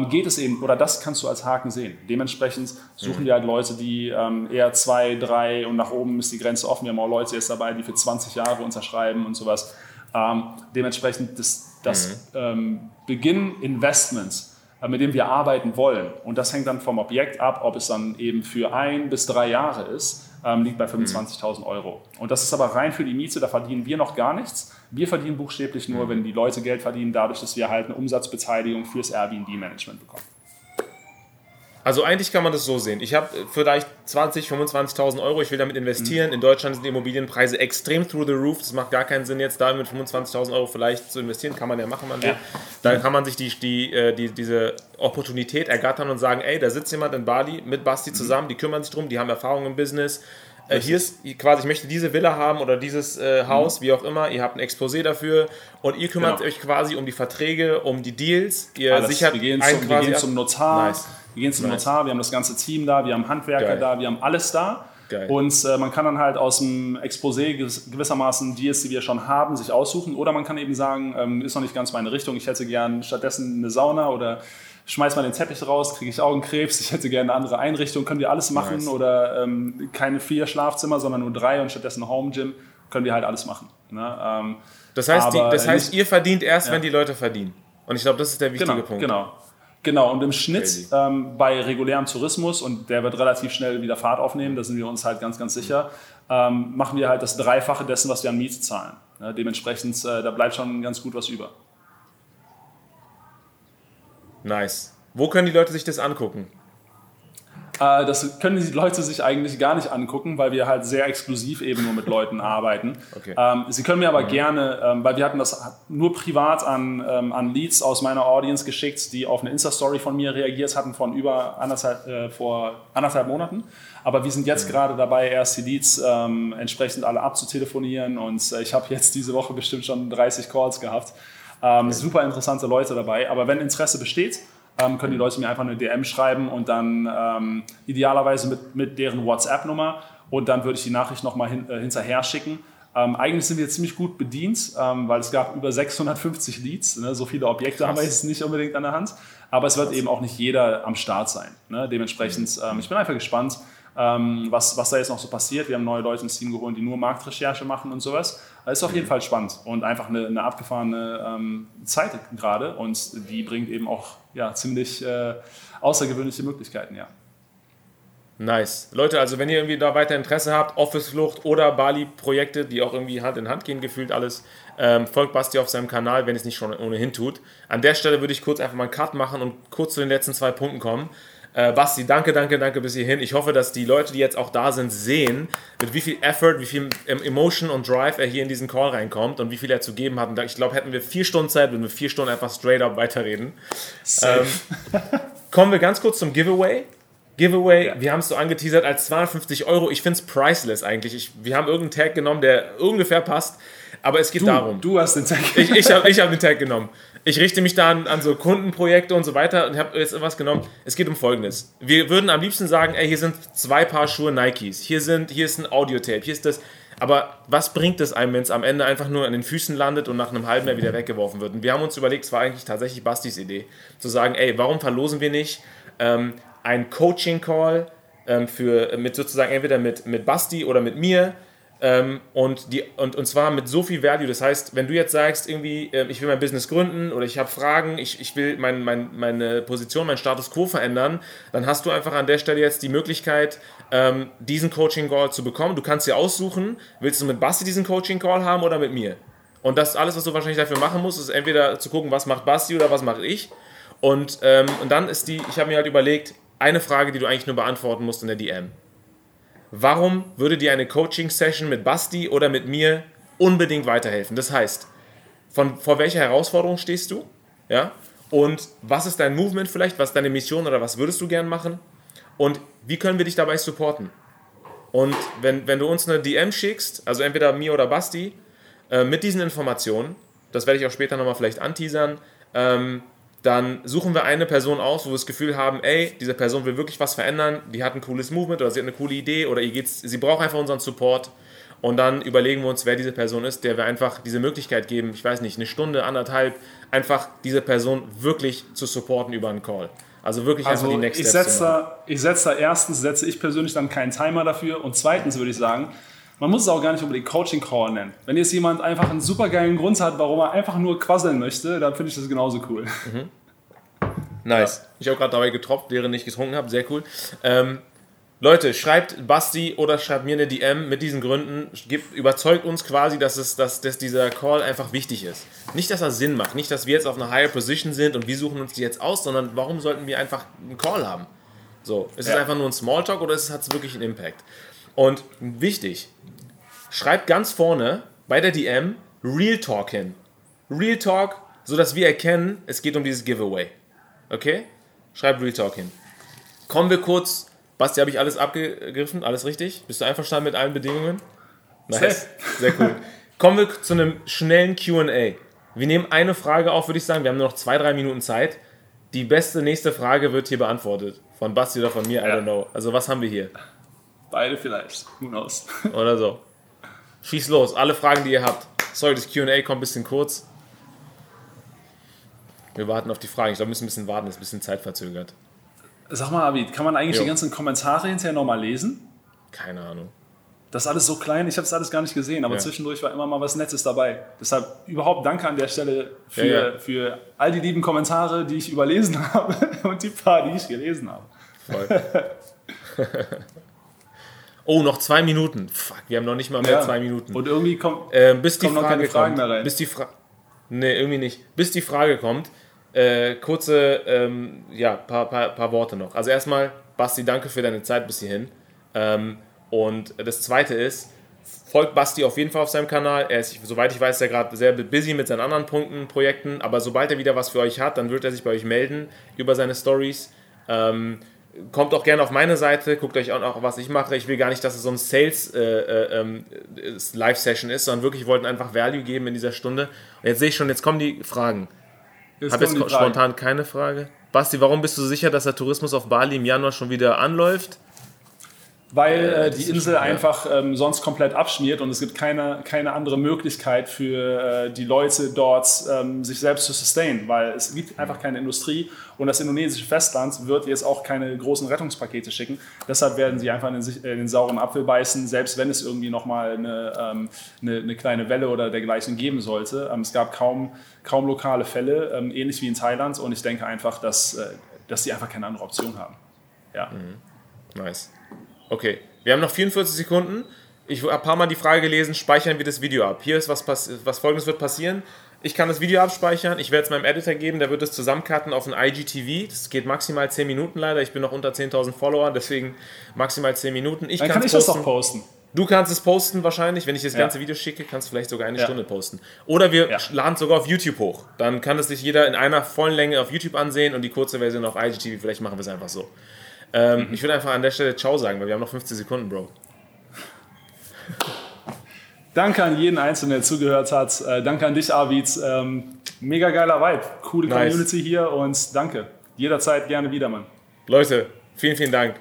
S2: geht es eben, oder das kannst du als Haken sehen. Dementsprechend suchen mhm. wir halt Leute, die ähm, eher zwei, drei und nach oben ist die Grenze offen. Wir haben auch Leute jetzt dabei, die für 20 Jahre unterschreiben und sowas. Ähm, dementsprechend das, das mhm. ähm, Beginn Investments, äh, mit dem wir arbeiten wollen, und das hängt dann vom Objekt ab, ob es dann eben für ein bis drei Jahre ist, ähm, liegt bei 25.000 Euro. Und das ist aber rein für die Miete, da verdienen wir noch gar nichts. Wir verdienen buchstäblich nur, wenn die Leute Geld verdienen, dadurch, dass wir halt eine Umsatzbeteiligung fürs Airbnb-Management bekommen.
S1: Also eigentlich kann man das so sehen. Ich habe vielleicht 20, 25.000 Euro, ich will damit investieren. Mhm. In Deutschland sind die Immobilienpreise extrem through the roof. Es macht gar keinen Sinn, jetzt da mit 25.000 Euro vielleicht zu investieren. Kann man ja machen, man will. Ja. Da kann man sich die, die, äh, die, diese Opportunität ergattern und sagen, ey, da sitzt jemand in Bali mit Basti mhm. zusammen, die kümmern sich drum, die haben Erfahrung im Business. Äh, hier ist quasi, ich möchte diese Villa haben oder dieses äh, Haus, mhm. wie auch immer. Ihr habt ein Exposé dafür und ihr kümmert genau. euch quasi um die Verträge, um die Deals. Ihr
S2: Alles. sichert wir gehen, zum, wir gehen zum Notar. Nice. Wir gehen zum nice. Notar, wir haben das ganze Team da, wir haben Handwerker Geil. da, wir haben alles da. Geil. Und äh, man kann dann halt aus dem Exposé gewissermaßen Deals, die wir schon haben, sich aussuchen. Oder man kann eben sagen, ähm, ist noch nicht ganz meine Richtung, ich hätte gern stattdessen eine Sauna oder schmeiß mal den Teppich raus, kriege ich Augenkrebs, ich hätte gerne eine andere Einrichtung, können wir alles machen. Nice. Oder ähm, keine vier Schlafzimmer, sondern nur drei und stattdessen Home Gym, können wir halt alles machen. Ne? Ähm,
S1: das heißt, die, das heißt ihr verdient erst, ja. wenn die Leute verdienen. Und ich glaube, das ist der wichtige
S2: genau,
S1: Punkt.
S2: Genau. Genau, und im Schnitt ähm, bei regulärem Tourismus, und der wird relativ schnell wieder Fahrt aufnehmen, da sind wir uns halt ganz, ganz sicher, ähm, machen wir halt das Dreifache dessen, was wir an Miete zahlen. Ja, dementsprechend, äh, da bleibt schon ganz gut was über.
S1: Nice. Wo können die Leute sich das angucken?
S2: Äh, das können die Leute sich eigentlich gar nicht angucken, weil wir halt sehr exklusiv eben nur mit Leuten arbeiten. Okay. Ähm, sie können mir aber mhm. gerne, ähm, weil wir hatten das nur privat an, ähm, an Leads aus meiner Audience geschickt, die auf eine Insta-Story von mir reagiert hatten von über anderthalb, äh, vor anderthalb Monaten. Aber wir sind jetzt mhm. gerade dabei, erst die Leads ähm, entsprechend alle abzutelefonieren und äh, ich habe jetzt diese Woche bestimmt schon 30 Calls gehabt. Ähm, okay. Super interessante Leute dabei. Aber wenn Interesse besteht, ähm, können die Leute mir einfach eine DM schreiben und dann ähm, idealerweise mit, mit deren WhatsApp-Nummer und dann würde ich die Nachricht nochmal hin, äh, hinterher schicken. Ähm, eigentlich sind wir ziemlich gut bedient, ähm, weil es gab über 650 Leads. Ne? So viele Objekte haben wir jetzt nicht unbedingt an der Hand. Aber es wird Krass. eben auch nicht jeder am Start sein. Ne? Dementsprechend, mhm. ähm, ich bin einfach gespannt, ähm, was, was da jetzt noch so passiert. Wir haben neue Leute ins Team geholt, die nur Marktrecherche machen und sowas. Das ist auf jeden mhm. Fall spannend und einfach eine, eine abgefahrene ähm, Zeit gerade und die bringt eben auch ja, ziemlich äh, außergewöhnliche Möglichkeiten, ja.
S1: Nice. Leute, also wenn ihr irgendwie da weiter Interesse habt, Office-Flucht oder Bali-Projekte, die auch irgendwie Hand in Hand gehen, gefühlt alles, ähm, folgt Basti auf seinem Kanal, wenn es nicht schon ohnehin tut. An der Stelle würde ich kurz einfach mal einen Cut machen und kurz zu den letzten zwei Punkten kommen. Äh, Basti, danke, danke, danke bis hierhin. Ich hoffe, dass die Leute, die jetzt auch da sind, sehen, mit wie viel Effort, wie viel Emotion und Drive er hier in diesen Call reinkommt und wie viel er zu geben hat. Und ich glaube, hätten wir vier Stunden Zeit, würden wir vier Stunden einfach straight up weiterreden. Ähm, kommen wir ganz kurz zum Giveaway. Giveaway, ja. wir haben es so angeteasert als 250 Euro. Ich finde es priceless eigentlich. Ich, wir haben irgendeinen Tag genommen, der ungefähr passt. Aber es geht
S2: du,
S1: darum.
S2: Du hast den Tag
S1: genommen. Ich, ich habe ich hab den Tag genommen ich richte mich da an, an so Kundenprojekte und so weiter und habe jetzt was genommen. Es geht um Folgendes. Wir würden am liebsten sagen, ey, hier sind zwei Paar Schuhe Nikes, hier, sind, hier ist ein Audiotape, hier ist das. Aber was bringt es einem, wenn es am Ende einfach nur an den Füßen landet und nach einem halben Jahr wieder weggeworfen wird? Und wir haben uns überlegt, es war eigentlich tatsächlich Bastis Idee, zu sagen, ey, warum verlosen wir nicht ähm, einen Coaching-Call ähm, mit sozusagen entweder mit, mit Basti oder mit mir, ähm, und, die, und, und zwar mit so viel Value. Das heißt, wenn du jetzt sagst, irgendwie, äh, ich will mein Business gründen oder ich habe Fragen, ich, ich will mein, mein, meine Position, meinen Status quo verändern, dann hast du einfach an der Stelle jetzt die Möglichkeit, ähm, diesen Coaching-Call zu bekommen. Du kannst dir aussuchen, willst du mit Basti diesen Coaching-Call haben oder mit mir? Und das alles, was du wahrscheinlich dafür machen musst, ist entweder zu gucken, was macht Basti oder was mache ich. Und, ähm, und dann ist die, ich habe mir halt überlegt, eine Frage, die du eigentlich nur beantworten musst in der DM. Warum würde dir eine Coaching-Session mit Basti oder mit mir unbedingt weiterhelfen? Das heißt, von, vor welcher Herausforderung stehst du? Ja? Und was ist dein Movement vielleicht? Was ist deine Mission oder was würdest du gern machen? Und wie können wir dich dabei supporten? Und wenn, wenn du uns eine DM schickst, also entweder mir oder Basti, äh, mit diesen Informationen, das werde ich auch später nochmal vielleicht anteasern, ähm, dann suchen wir eine Person aus, wo wir das Gefühl haben, ey, diese Person will wirklich was verändern, die hat ein cooles Movement oder sie hat eine coole Idee oder ihr geht's, sie braucht einfach unseren Support und dann überlegen wir uns, wer diese Person ist, der wir einfach diese Möglichkeit geben, ich weiß nicht, eine Stunde, anderthalb, einfach diese Person wirklich zu supporten über einen Call. Also wirklich
S2: Also
S1: einfach die Next
S2: ich
S1: Steps
S2: setze ich setze da erstens, setze ich persönlich dann keinen Timer dafür und zweitens würde ich sagen, man muss es auch gar nicht unbedingt Coaching Call nennen. Wenn jetzt jemand einfach einen super geilen Grund hat, warum er einfach nur quasseln möchte, dann finde ich das genauso cool.
S1: Nice. Ich habe gerade dabei getropft, während ich getrunken habe. Sehr cool. Ähm, Leute, schreibt Basti oder schreibt mir eine DM mit diesen Gründen. Gibt, überzeugt uns quasi, dass, es, dass, dass dieser Call einfach wichtig ist. Nicht, dass er Sinn macht. Nicht, dass wir jetzt auf einer Higher Position sind und wir suchen uns die jetzt aus, sondern warum sollten wir einfach einen Call haben? So, ist es
S2: Ja.
S1: einfach nur ein Smalltalk oder hat es wirklich einen Impact? Und wichtig, schreibt ganz vorne bei der DM Real Talk hin. Real Talk, sodass wir erkennen, es geht um dieses Giveaway. Okay? Schreibt Real Talk hin. Kommen wir kurz. Basti, habe ich alles abgegriffen? Alles richtig? Bist du einverstanden mit allen Bedingungen? Nice. Sehr cool. Kommen wir zu einem schnellen QA. Wir nehmen eine Frage auf, würde ich sagen. Wir haben nur noch zwei, drei Minuten Zeit. Die beste nächste Frage wird hier beantwortet. Von Basti oder von mir, I
S2: Ja.
S1: don't know. Also, was haben wir hier?
S2: Beide vielleicht. Who knows?
S1: Oder so. Schieß los, alle Fragen, die ihr habt. Sorry, das QA kommt ein bisschen kurz. Wir warten auf die Fragen. Ich glaube, wir müssen ein bisschen warten, das ist ein bisschen zeitverzögert.
S2: Sag mal, Abid, kann man eigentlich
S1: Jo.
S2: die ganzen Kommentare hinterher nochmal lesen?
S1: Keine Ahnung.
S2: Das ist alles so klein, ich habe das alles gar nicht gesehen, aber
S1: Ja.
S2: zwischendurch war immer mal was Nettes dabei. Deshalb überhaupt danke an der Stelle für,
S1: Ja, ja.
S2: für all die lieben Kommentare, die ich überlesen habe und die paar, die ich gelesen habe.
S1: Voll. oh, noch zwei Minuten. Fuck, wir haben noch nicht mal mehr
S2: Ja.
S1: zwei Minuten.
S2: Und irgendwie kommt.
S1: Ähm, bis die
S2: Kommen
S1: Frage
S2: keine Fragen
S1: kommt.
S2: mehr rein.
S1: Bis die Fra Nee, irgendwie nicht. Bis die Frage kommt, äh, kurze, ähm, ja, paar, paar, paar Worte noch. Also erstmal, Basti, danke für deine Zeit bis hierhin. Ähm, und das zweite ist, folgt Basti auf jeden Fall auf seinem Kanal. Er ist, soweit ich weiß, er gerade sehr busy mit seinen anderen Punkten, Projekten. Aber sobald er wieder was für euch hat, dann wird er sich bei euch melden über seine Stories. Ähm, kommt auch gerne auf meine Seite, guckt euch auch noch, was ich mache. Ich will gar nicht, dass es so ein Sales äh, äh, ähm, äh, ist, sondern wirklich wollten einfach Value geben in dieser Stunde. Und jetzt sehe ich schon, jetzt kommen die Fragen.
S2: Jetzt
S1: Habe jetzt spontan keine Frage. Basti, warum bist du sicher, dass der Tourismus auf Bali im Januar schon wieder anläuft?
S2: Weil äh,
S1: das
S2: die Insel
S1: ja.
S2: einfach ähm, sonst komplett abschmiert und es gibt keine, keine andere Möglichkeit für äh, die Leute dort, ähm, sich selbst zu sustain, weil es gibt einfach keine Industrie und das indonesische Festland wird jetzt auch keine großen Rettungspakete schicken. Deshalb werden sie einfach in den, äh, in den sauren Apfel beißen, selbst wenn es irgendwie nochmal eine, ähm, eine, eine kleine Welle oder dergleichen geben sollte. Ähm, es gab kaum, kaum lokale Fälle, ähm, ähnlich wie in Thailand und ich denke einfach, dass, äh, dass sie einfach keine andere Option haben. Ja.
S1: Nice. Okay, wir haben noch 44 Sekunden. Ich habe ein paar Mal die Frage gelesen, speichern wir das Video ab. Hier ist was, was folgendes wird passieren. Ich kann das Video abspeichern, ich werde es meinem Editor geben, der wird es zusammencutten auf ein IGTV. Das geht maximal 10 Minuten leider. Ich bin noch unter 10.000 Follower, deswegen maximal 10 Minuten. Ich
S2: Dann kann ich das doch
S1: posten.
S2: posten.
S1: Du kannst es posten wahrscheinlich, wenn ich das
S2: Ja.
S1: ganze Video schicke, kannst du vielleicht sogar eine
S2: Ja.
S1: Stunde posten. Oder wir
S2: Ja.
S1: laden es sogar auf YouTube hoch. Dann kann es sich jeder in einer vollen Länge auf YouTube ansehen und die kurze Version auf IGTV. Vielleicht machen wir es einfach so. Ähm,
S2: Mhm.
S1: Ich würde einfach an der Stelle Ciao sagen, weil wir haben noch 15 Sekunden, Bro.
S2: Danke an jeden Einzelnen, der zugehört hat. Äh, danke an dich, Arvid. Ähm, mega geiler Vibe. Coole
S1: Nice.
S2: Community hier und danke. Jederzeit gerne wieder, Mann.
S1: Leute, vielen, vielen Dank.